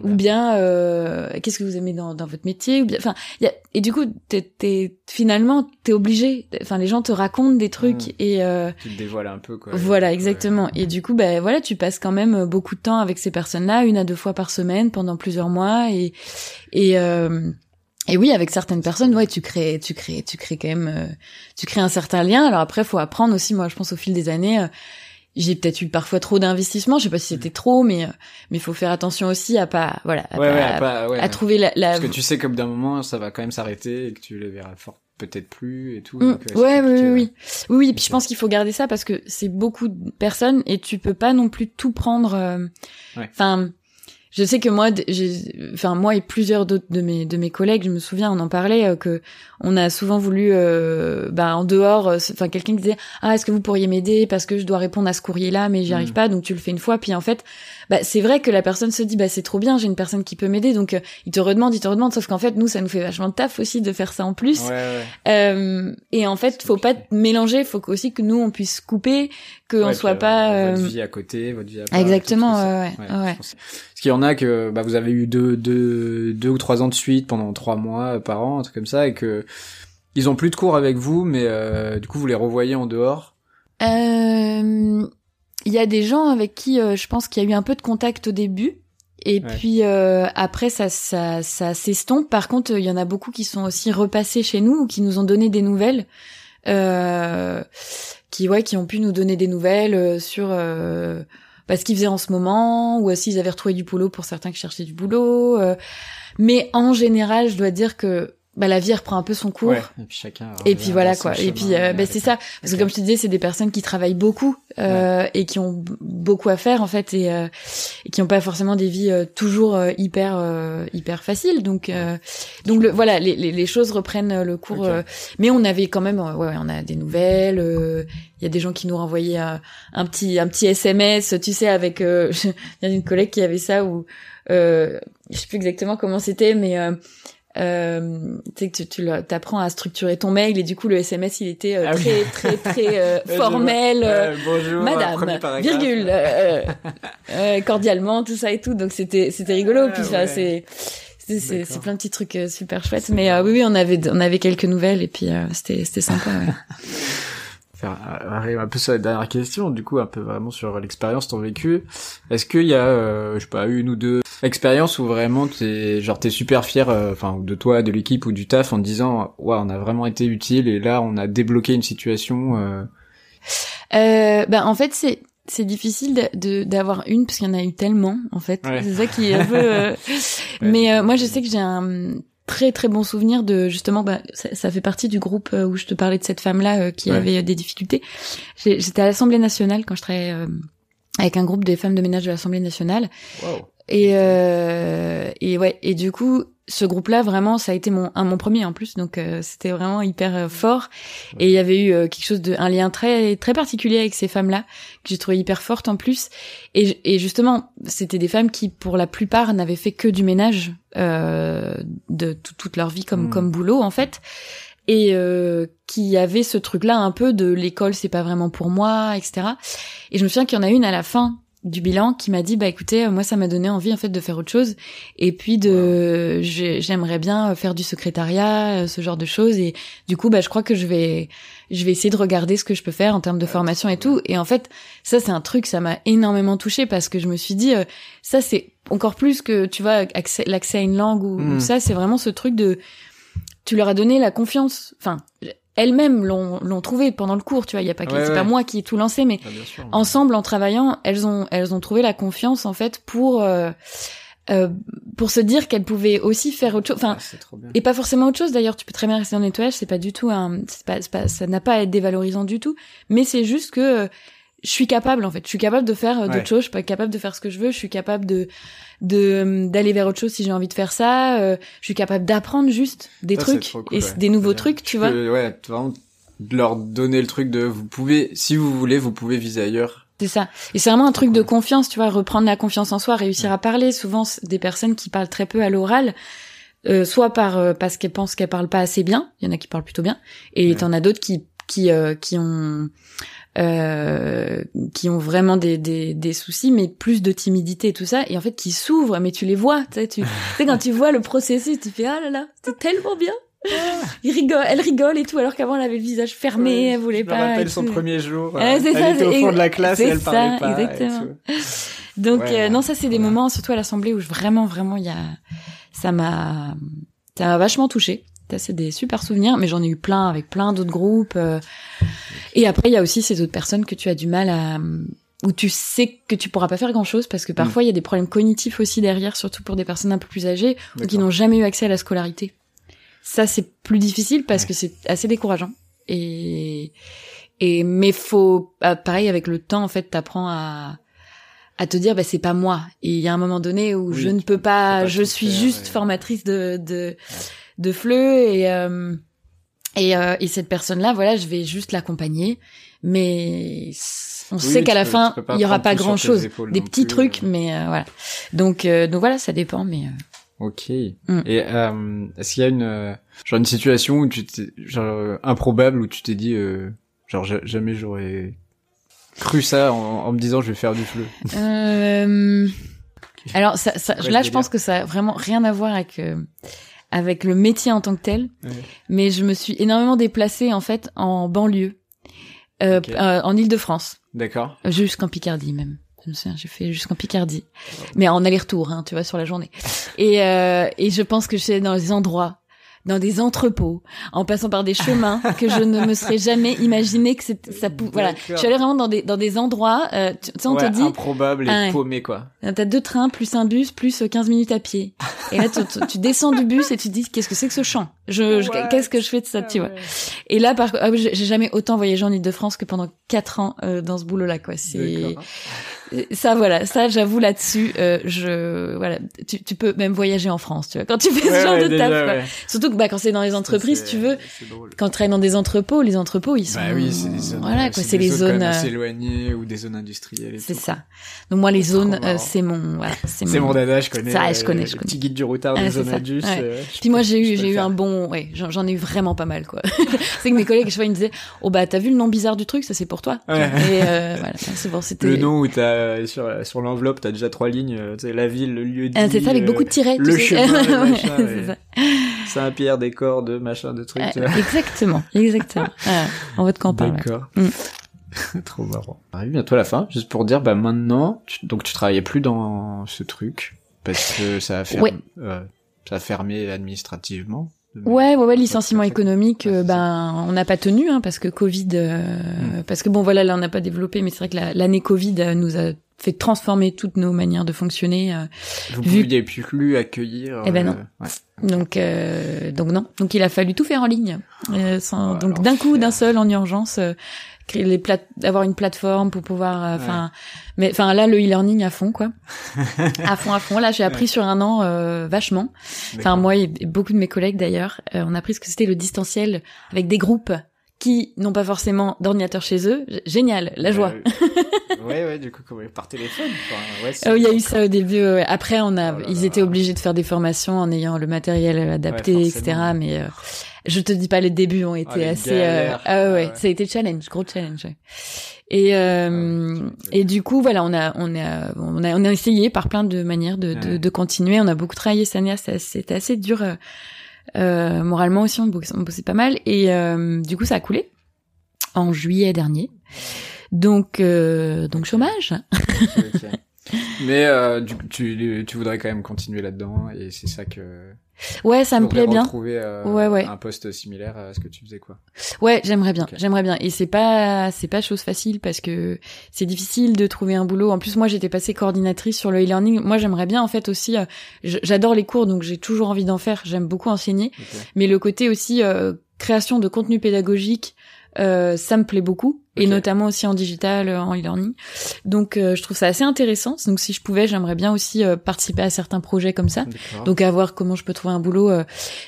euh, ou bien. euh, qu'est-ce que vous aimez dans, dans votre métier? Ou bien, enfin, y a, et du coup, t'es, t'es, finalement, t'es obligé. Enfin, les gens te racontent des trucs Mm. et euh, Tu te dévoiles un peu quoi. voilà, Ouais. exactement. Et du coup, ben voilà, tu passes quand même beaucoup de temps avec ces personnes-là, une à deux fois par semaine pendant plusieurs mois, et et euh, et oui, avec certaines personnes, ouais, tu crées, tu crées, tu crées quand même, euh, tu crées un certain lien. Alors après, faut apprendre aussi. Moi, je pense au fil des années. euh, j'ai peut-être eu parfois trop d'investissement, je sais pas si c'était trop, mais euh, mais faut faire attention aussi à pas voilà à, Ouais, pas- ouais, à pas- ouais. à trouver la, la... Parce que tu sais qu'au bout d'un moment, ça va quand même s'arrêter et que tu les verras fort peut-être plus et tout. Mm, donc, c'est ouais, oui, oui, oui. Oui, oui, et puis je pense qu'il faut garder ça parce que c'est beaucoup de personnes et tu peux pas non plus tout prendre. euh. Enfin, je sais que moi, j'ai, enfin moi et plusieurs d'autres de mes de mes collègues, je me souviens, on en parlait euh, que on a souvent voulu, euh, bah en dehors, euh, enfin quelqu'un qui disait ah est-ce que vous pourriez m'aider? Parce que je dois répondre à ce courrier-là mais j'y arrive Mm. pas donc tu le fais une fois puis en fait bah c'est vrai que la personne se dit bah c'est trop bien j'ai une personne qui peut m'aider donc euh, il te redemande il te redemande sauf qu'en fait nous ça nous fait vachement de taf aussi de faire ça en plus Ouais, ouais. euh, et en fait, faut pas mélanger, faut aussi que nous on puisse couper, que Ouais, on puis, soit euh, pas. Votre euh, vie à côté, votre vie à part, Exactement, ouais, ouais. Parce qu'il y en a que bah, vous avez eu deux, deux, deux ou trois ans de suite pendant trois mois euh, par an, un truc comme ça, et que ils ont plus de cours avec vous, mais euh, du coup vous les revoyez en dehors. Euh, Il y a des gens avec qui euh, je pense qu'il y a eu un peu de contact au début. Et Ouais. puis euh, après ça ça ça s'estompe. Par contre, il y en a beaucoup qui sont aussi repassés chez nous ou qui nous ont donné des nouvelles, euh, qui ouais qui ont pu nous donner des nouvelles euh, sur euh, bah, ce qu'ils faisaient en ce moment ou s'ils avaient retrouvé du boulot pour certains qui cherchaient du boulot. euh. mais en général, je dois dire que bah, la vie reprend un peu son cours. Ouais. Et puis chacun. Et puis voilà quoi. Et puis euh, bah, euh, c'est ça. Parce que comme je te disais, c'est des personnes qui travaillent beaucoup euh, et qui ont beaucoup à faire en fait et, euh, et qui n'ont pas forcément des vies euh, toujours euh, hyper euh, hyper faciles. Donc euh, donc le, voilà, les, les, les choses reprennent le cours. Euh, mais on avait quand même, ouais, ouais, on a des nouvelles. euh, Il y a des gens qui nous renvoyaient un petit un petit SMS, tu sais, avec. euh, Il y a une collègue qui avait ça où euh, je sais plus exactement comment c'était, mais euh, euh, tu sais que tu, t'apprends à structurer ton mail et du coup le SMS il était euh, Ah oui. très très très euh, formel euh, bonjour. madame virgule euh, euh, cordialement tout ça et tout donc c'était c'était rigolo Ah, puis ça ouais. c'est c'est plein de petits trucs super chouettes mais euh, oui oui on avait on avait quelques nouvelles et puis euh, c'était c'était sympa ouais. faire arriver un peu sur la dernière question, du coup un peu vraiment sur l'expérience, ton vécu. Est-ce qu'il y a, euh, je sais pas, une ou deux expériences où vraiment t'es, genre t'es super fier, euh, enfin de toi, de l'équipe ou du taf, en te disant, waouh, on a vraiment été utile et là on a débloqué une situation. euh, Euh, bah en fait c'est c'est difficile de- d'avoir une parce qu'il y en a eu tellement en fait Ouais. c'est ça qui est un peu euh, mais euh, moi je sais que j'ai un très très bon souvenir de justement bah, ça, ça fait partie du groupe euh, où je te parlais de cette femme là qui Ouais. avait euh, des difficultés j'étais à l'Assemblée nationale quand je travaillais euh, avec un groupe des femmes de ménage de l'Assemblée nationale Waouh. Et euh, et ouais et du coup ce groupe-là vraiment ça a été mon un mon premier en plus. Donc euh, c'était vraiment hyper euh, fort. Et il y avait eu euh, quelque chose de un lien très très particulier avec ces femmes-là que j'ai trouvé hyper forte en plus. Et et justement c'était des femmes qui pour la plupart n'avaient fait que du ménage euh, de tout- toute leur vie comme Mm. comme boulot en fait. Et euh, qui avaient ce truc-là un peu de l'école c'est pas vraiment pour moi etc et je me souviens qu'il y en a une à la fin du bilan qui m'a dit bah écoutez moi ça m'a donné envie en fait de faire autre chose. Et puis de j'ai- j'aimerais bien faire du secrétariat euh, ce genre de choses. Et du coup bah je crois que je vais je vais essayer de regarder ce que je peux faire en termes de formation et tout. et en fait ça c'est un truc ça m'a énormément touché parce que je me suis dit euh, ça c'est encore plus que tu vois accès- l'accès à une langue ou, ou Mm. ça c'est vraiment ce truc de tu leur as donné la confiance. Enfin elles-mêmes l'ont l'ont trouvé pendant le cours tu vois il y a pas que Ouais, c'est ouais. pas moi qui ai tout lancé mais Ah, ensemble en travaillant elles ont elles ont trouvé la confiance en fait pour euh, euh, pour se dire qu'elles pouvaient aussi faire autre chose. Enfin Ah, et pas forcément autre chose d'ailleurs tu peux très bien rester en nettoyage c'est pas du tout un c'est pas, c'est pas ça n'a pas à être dévalorisant du tout mais c'est juste que euh, je suis capable en fait je suis capable de faire euh, d'autres Ouais. choses je suis pas capable de faire ce que je veux je suis capable de de d'aller vers autre chose si j'ai envie de faire ça euh, je suis capable d'apprendre juste des Ça, trucs cool, et ouais. des nouveaux trucs tu vois peux, ouais, vraiment de leur donner le truc de vous pouvez, si vous voulez, vous pouvez viser ailleurs. C'est ça. Et c'est vraiment un truc de confiance, tu vois, reprendre la confiance en soi, réussir à parler. Souvent, des personnes qui parlent très peu à l'oral, euh, soit par euh, parce qu'elles pensent qu'elles parlent pas assez bien. Il y en a qui parlent plutôt bien, et Ouais. t'en as d'autres qui qui euh, qui ont euh, qui ont vraiment des, des des soucis, mais plus de timidité et tout ça, et en fait qui s'ouvrent, mais tu les vois, tu sais, tu sais quand tu vois le processus, tu fais ah là là, c'est tellement bien. Il rigole, elle rigole et tout, alors qu'avant elle avait le visage fermé, elle voulait je pas. me rappelle son tout. premier jour. Ouais, euh, c'est elle ça, était au fond de la classe et elle parlait ça, pas. et exactement. Donc Ouais, euh, non, ça c'est des ouais. moments, surtout à l'assemblée, où je, vraiment, vraiment, il y a, ça m'a, ça m'a vachement touché. Ça c'est des super souvenirs, mais j'en ai eu plein avec plein d'autres groupes. euh. Et après, il y a aussi ces autres personnes que tu as du mal à, où tu sais que tu pourras pas faire grand chose parce que parfois il y a des problèmes cognitifs aussi derrière, surtout pour des personnes un peu plus âgées ou qui n'ont jamais eu accès à la scolarité. Ça c'est plus difficile parce Ouais. que c'est assez décourageant. Et et mais faut ah, pareil avec le temps en fait t'apprends à à te dire bah c'est pas moi et il y a un moment donné où Oui, je ne peux pas, pas je suis faire, juste formatrice de de de fleu et euh, et, euh, et cette personne là voilà je vais juste l'accompagner mais on Oui, sait qu'à la peux- fin il y aura pas grand chose des petits plus, trucs euh. mais euh, voilà donc euh, donc voilà ça dépend mais euh, Ok. Mm. Et euh, est-ce qu'il y a une genre une situation où tu t'es genre improbable où tu t'es dit euh, genre ja- jamais j'aurais cru ça en, en me disant je vais faire du fleu? Euh, alors ça, ça là je pense que ça a vraiment rien à voir avec euh, avec le métier en tant que tel Ouais. mais je me suis énormément déplacée en fait en banlieue euh, euh, en Île-de-France. D'accord. jusqu'en Picardie même. Je me souviens, j'ai fait jusqu'en Picardie. Mais en aller-retour hein, tu vois sur la journée. Et euh, et je pense que allée dans des endroits dans des entrepôts, en passant par des chemins que je ne me serais jamais imaginé que ça pouvait. Voilà, je suis allée vraiment dans des dans des endroits. Euh, tu sais, on Ouais, te dit, improbable et Ah ouais. paumé quoi. T'as deux trains, plus un bus, plus euh, 15 minutes à pied. Et là, tu, descends du bus et tu te dis, qu'est-ce que c'est que ce champ je, je- Qu'est-ce que je fais de ça, tu vois? Et là, par ah, j'ai jamais autant voyagé en Ile-de-France que pendant quatre ans euh, dans ce boulot-là, quoi. C'est. Ça, voilà. Ça, j'avoue là-dessus, euh, je voilà. Tu, tu peux même voyager en France, tu vois, quand tu fais Ouais, ce genre ouais, de déjà, taf. ouais. Surtout que bah, quand c'est dans les entreprises, tu veux. Quand tu travailles dans des entrepôts, les entrepôts, ils sont. Bah oui, c'est des zones. Voilà, euh, quoi. C'est les zones assez euh, éloignées ou des zones industrielles. C'est ça. Donc moi, les zones, euh, c'est mon, voilà, c'est mon. mon dada, je connais. Ça, je euh, connais, je connais. Petit guide du routard Ah, des zones. Ouais. je Puis moi j'ai je eu j'ai eu un bon ouais j'en ai eu vraiment pas mal quoi. c'est que mes collègues je vois ils me disaient oh bah t'as vu le nom bizarre du truc ça c'est pour toi. Ouais. Et voilà c'est bon c'était. Le nom où t'as euh, sur sur l'enveloppe t'as déjà trois lignes, euh, tu sais la ville, le lieu dit. Ah, c'est ça avec euh, beaucoup de tirets. le chemin, machin. Saint-Pierre, décor de machin, de trucs. Exactement exactement. On parle. ouais. D'accord. Mm. Trop marrant. On arrive bientôt à la fin. Juste pour dire, bah maintenant, tu, donc tu travaillais plus dans ce truc parce que ça a fermé, Ouais. euh, ça a fermé administrativement. Ouais, ouais, ouais, licenciement économique, euh, ben, on n'a pas tenu, hein, parce que Covid, euh, Mm. parce que bon, voilà, là, on n'a pas développé, mais c'est vrai que la- l'année Covid euh, nous a fait transformer toutes nos manières de fonctionner. euh, Vous Vu- pouviez plus accueillir. Eh ben non. euh, ouais. donc, euh, donc non. Donc, il a fallu tout faire en ligne. Euh, sans- Oh, donc, d'un coup, d'un seul, en urgence, créer les plate avoir une plateforme pour pouvoir, euh, enfin, mais, enfin, là, le e-learning à fond, quoi. à fond, à fond. Là, j'ai appris sur un an euh, vachement. Enfin, moi et beaucoup de mes collègues d'ailleurs, euh, on a appris ce que c'était le distanciel avec des groupes qui n'ont pas forcément d'ordinateur chez eux. Génial, la joie. Bah, ouais, ouais, du coup, par téléphone. Enfin, ouais, Euh, Il y a eu ça au début. ouais. Après, on a, Oh là ils là. étaient obligés de faire des formations en ayant le matériel adapté, Ouais, etc. Mais euh, Je te dis pas, les débuts ont été les assez. euh, ah ouais, ça a été challenge, gros challenge. ouais. Et euh, et du coup, voilà, on a on a on a on a essayé par plein de manières de de, de continuer. On a beaucoup travaillé cette année, c'était assez dur. euh, euh, moralement aussi, on bossait, on bossait pas mal. Et euh, du coup, ça a coulé en juillet dernier. Donc euh, donc chômage. Mais euh, du, tu, tu voudrais quand même continuer là-dedans et c'est ça que Ouais, ça me plaît bien. retrouver euh, Ouais, ouais. un poste similaire à ce que tu faisais quoi. Ouais, j'aimerais bien, j'aimerais bien. Et c'est pas, c'est pas chose facile parce que c'est difficile de trouver un boulot. En plus, moi, j'étais passée coordinatrice sur le e-learning. Moi, j'aimerais bien, en fait, aussi. euh, J'adore les cours, donc j'ai toujours envie d'en faire. J'aime beaucoup enseigner, mais le côté aussi euh, création de contenu pédagogique, ça me plaît beaucoup, et notamment aussi en digital, euh, en e-learning. Donc, euh, je trouve ça assez intéressant. Donc, si je pouvais, j'aimerais bien aussi euh, participer à certains projets comme ça. Donc à voir comment je peux trouver un boulot. euh,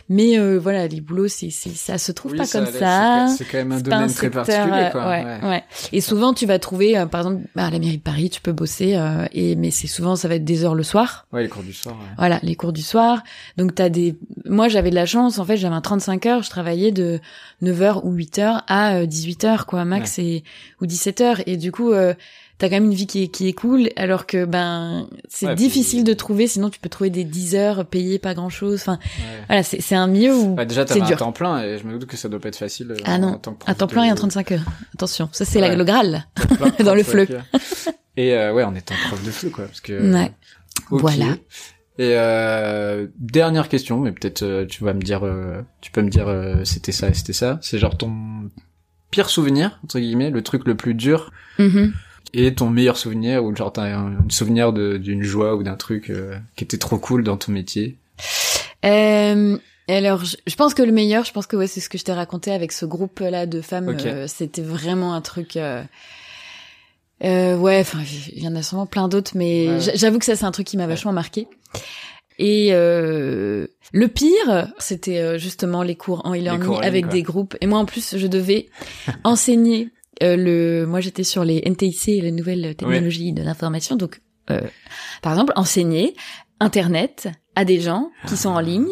mais euh, voilà, les boulots, c'est, c'est, ça se trouve Oui, pas ça comme ça. C'est quand même un domaine un très secteur, particulier euh, quoi. ouais, Ouais. ouais. Et souvent, tu vas trouver, par exemple, bah, à la mairie de Paris, tu peux bosser, euh, et mais c'est souvent, ça va être des heures le soir. Ouais, les cours du soir. ouais. Voilà, les cours du soir. Donc t'as des. Moi, j'avais de la chance. En fait, j'avais un 35 heures. Je travaillais de 9 heures ou 8 heures à euh, 18 heures, quoi, max, et ou 17 heures. Et du coup. Euh, T'as quand même une vie qui est, qui est cool, alors que ben c'est Ouais, puis- difficile de trouver. Sinon, tu peux trouver des 10 heures payées pas grand chose. Enfin, Ouais. voilà, c'est c'est un milieu où Ouais, déjà, t'as un temps plein et je me doute que ça doit pas être facile. euh, Ah non, À temps plein et à 35 heures. Attention, ça c'est la- Ouais. le Graal. dans le fleu. Et euh, ouais, en étant prof de fleu, quoi. Parce que, Ouais. Ok. Voilà. Et euh, dernière question, mais peut-être euh, tu vas me dire, euh, tu peux me dire euh, c'était ça c'était ça. C'est genre ton pire souvenir entre guillemets, le truc le plus dur, Mhm. et ton meilleur souvenir ou genre t'as un, un souvenir d'une joie ou d'un truc euh, qui était trop cool dans ton métier. Euh, alors, je, je pense que le meilleur, je pense que ouais, c'est ce que je t'ai raconté avec ce groupe-là de femmes. Euh, C'était vraiment un truc. Euh, ouais, enfin, il y en a sûrement plein d'autres, mais Ouais. j'avoue que ça, c'est un truc qui m'a vachement marqué. Et euh, le pire, c'était euh, justement les cours en e-learning avec quoi. des groupes. Et moi, en plus, je devais enseigner euh, le. Moi, j'étais sur les NTIC, les nouvelles technologies de l'information. Donc, euh, par exemple, enseigner Internet à des gens qui sont en ligne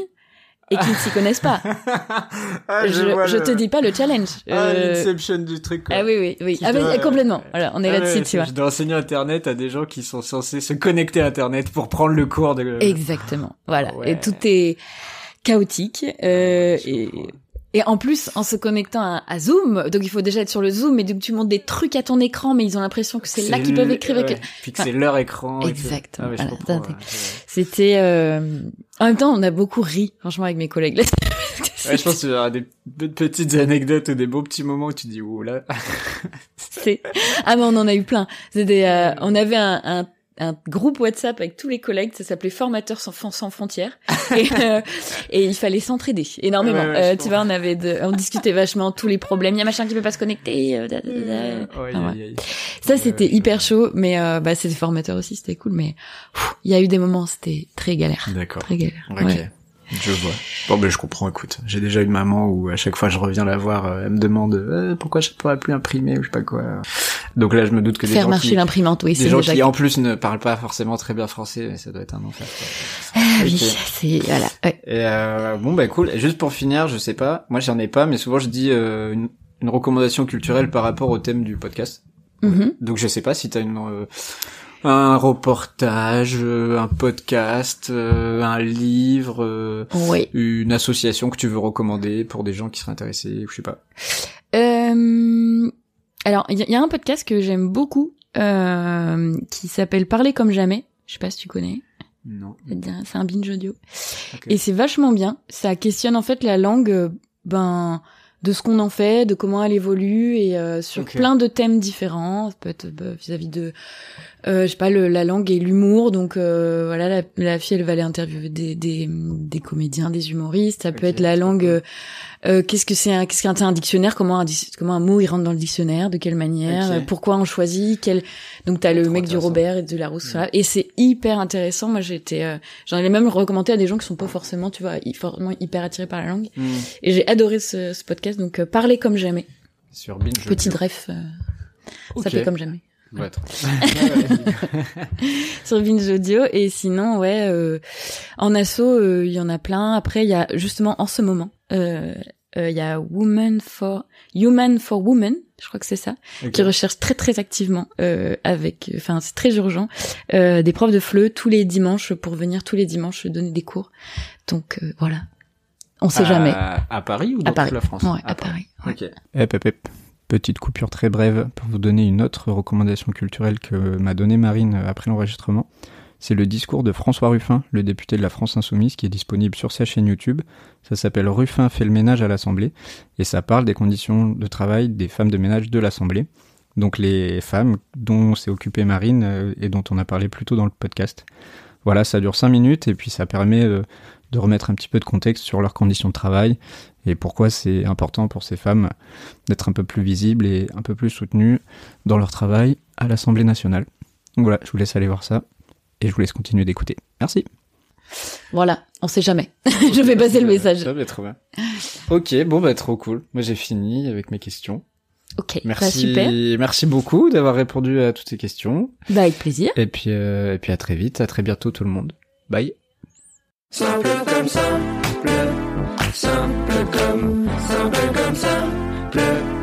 et qui ne s'y connaissent pas. ah, je je te dis pas le challenge. Euh, l'inception du truc. ah oui, oui, oui. Ah, mais doit- complètement. Voilà, on est Ah là-dessus, tu vois. Je dois enseigner Internet à des gens qui sont censés se connecter à Internet pour prendre le cours de. Exactement. Voilà. Ouais. Et tout est chaotique. Euh, je et, et en plus, en se connectant à, à Zoom, donc il faut déjà être sur le Zoom, et donc tu montes des trucs à ton écran, mais ils ont l'impression que c'est là qu'ils peuvent écrire. ouais. Puis que c'est leur écran. Exactement. Ah ouais, Voilà. C'était. euh, En même temps, on a beaucoup ri, franchement, avec mes collègues. Là, Ouais, je pense qu'il y aura des pe- petites anecdotes ou des beaux petits moments où tu dis, ouh là. C'est ah mais on en a eu plein. C'était euh, on avait un, un un groupe WhatsApp avec tous les collègues, ça s'appelait Formateurs sans, Fron- sans frontières, et, euh, et il fallait s'entraider énormément. Ouais, ouais, Euh, tu vois, on avait, de, on discutait vachement tous les problèmes. Il y a machin qui peut pas se connecter. euh, da, da, da. Ouais, Enfin. Ça c'était hyper chaud, mais euh, bah c'était formateur aussi, c'était cool. Mais il y a eu des moments, c'était très galère, D'accord. très galère. Ok. Je vois. Bon, ben, je comprends, écoute. J'ai déjà une maman où, à chaque fois, je reviens la voir, euh, elle me demande, euh, pourquoi je pourrais plus imprimer ou je sais pas quoi. Donc là, je me doute que des Faire gens marcher qui, l'imprimante, oui, des c'est gens déjà. qui, en plus, ne parlent pas forcément très bien français, mais ça doit être un enfer. quoi. Ah oui, Ok. c'est voilà. Ouais. Et euh, bon bah cool. Et juste pour finir, je sais pas, moi j'en ai pas, mais souvent je dis euh, une, une recommandation culturelle par rapport au thème du podcast. Mhm. Donc je sais pas si t'as une euh, un reportage, euh, un podcast, euh, un livre, euh, Oui. une association que tu veux recommander pour des gens qui seraient intéressés, ou je sais pas. Euh, alors, il y, y a un podcast que j'aime beaucoup euh, qui s'appelle Parler comme jamais. Je sais pas si tu connais. Non. C'est un binge audio. Et c'est vachement bien. Ça questionne en fait la langue, ben, de ce qu'on en fait, de comment elle évolue et euh, sur plein de thèmes différents. Ça peut être bah, vis-à-vis de, euh, je sais pas, le, la langue et l'humour. Donc euh, voilà, la, la fille elle va aller interviewer des, des, des comédiens, des humoristes. Ça peut être la langue. euh, euh, qu'est-ce que c'est un, qu'est-ce qu'un un dictionnaire Comment un comment un mot il rentre dans le dictionnaire De quelle manière Pourquoi on choisit Quel donc t'as le mec du. Robert et de la Rousse Mm. et c'est hyper intéressant. Moi j'étais euh, J'en ai même recommandé à des gens qui sont pas forcément, tu vois, forcément hyper attirés par la langue. Hmm. Et j'ai adoré ce, ce podcast, donc euh, parler comme jamais. Sur Binge. Petit Audio. ref, Ok. ça fait comme jamais. Sur Binge Audio. Et sinon, ouais, euh, en asso, euh, il y en a plein. Après, il y a justement en ce moment, euh, Euh, Il y a Woman for Human for Women, je crois que c'est ça, qui recherche très très activement euh, avec, enfin c'est très urgent, euh, des profs de FLE tous les dimanches pour venir tous les dimanches donner des cours. Donc euh, voilà, on sait à, jamais. À Paris ou À dans Paris. toute la France? Ouais, à Paris. ouais. Ok. Hep, hep, hep. Petite coupure très brève pour vous donner une autre recommandation culturelle que m'a donnée Marine après l'enregistrement. C'est le discours de François Ruffin, le député de la France Insoumise, qui est disponible sur sa chaîne YouTube. Ça s'appelle Ruffin fait le ménage à l'Assemblée et ça parle des conditions de travail des femmes de ménage de l'Assemblée. Donc les femmes dont s'est occupée Marine euh, et dont on a parlé plus tôt dans le podcast. Voilà, ça dure 5 minutes et puis ça permet euh, de remettre un petit peu de contexte sur leurs conditions de travail et pourquoi c'est important pour ces femmes d'être un peu plus visibles et un peu plus soutenues dans leur travail à l'Assemblée nationale. Donc voilà, je vous laisse aller voir ça et je vous laisse continuer d'écouter. Merci. Voilà, on sait jamais. je vais passer le message. Ça va trop bien. Ok, bon bah trop cool. Moi j'ai fini avec mes questions. Ok, bah, Merci, super. merci beaucoup d'avoir répondu à toutes ces questions. Bah avec plaisir. Et puis, euh, et puis à très vite, à très bientôt tout le monde. Bye. Simple comme simple, simple comme, simple comme simple.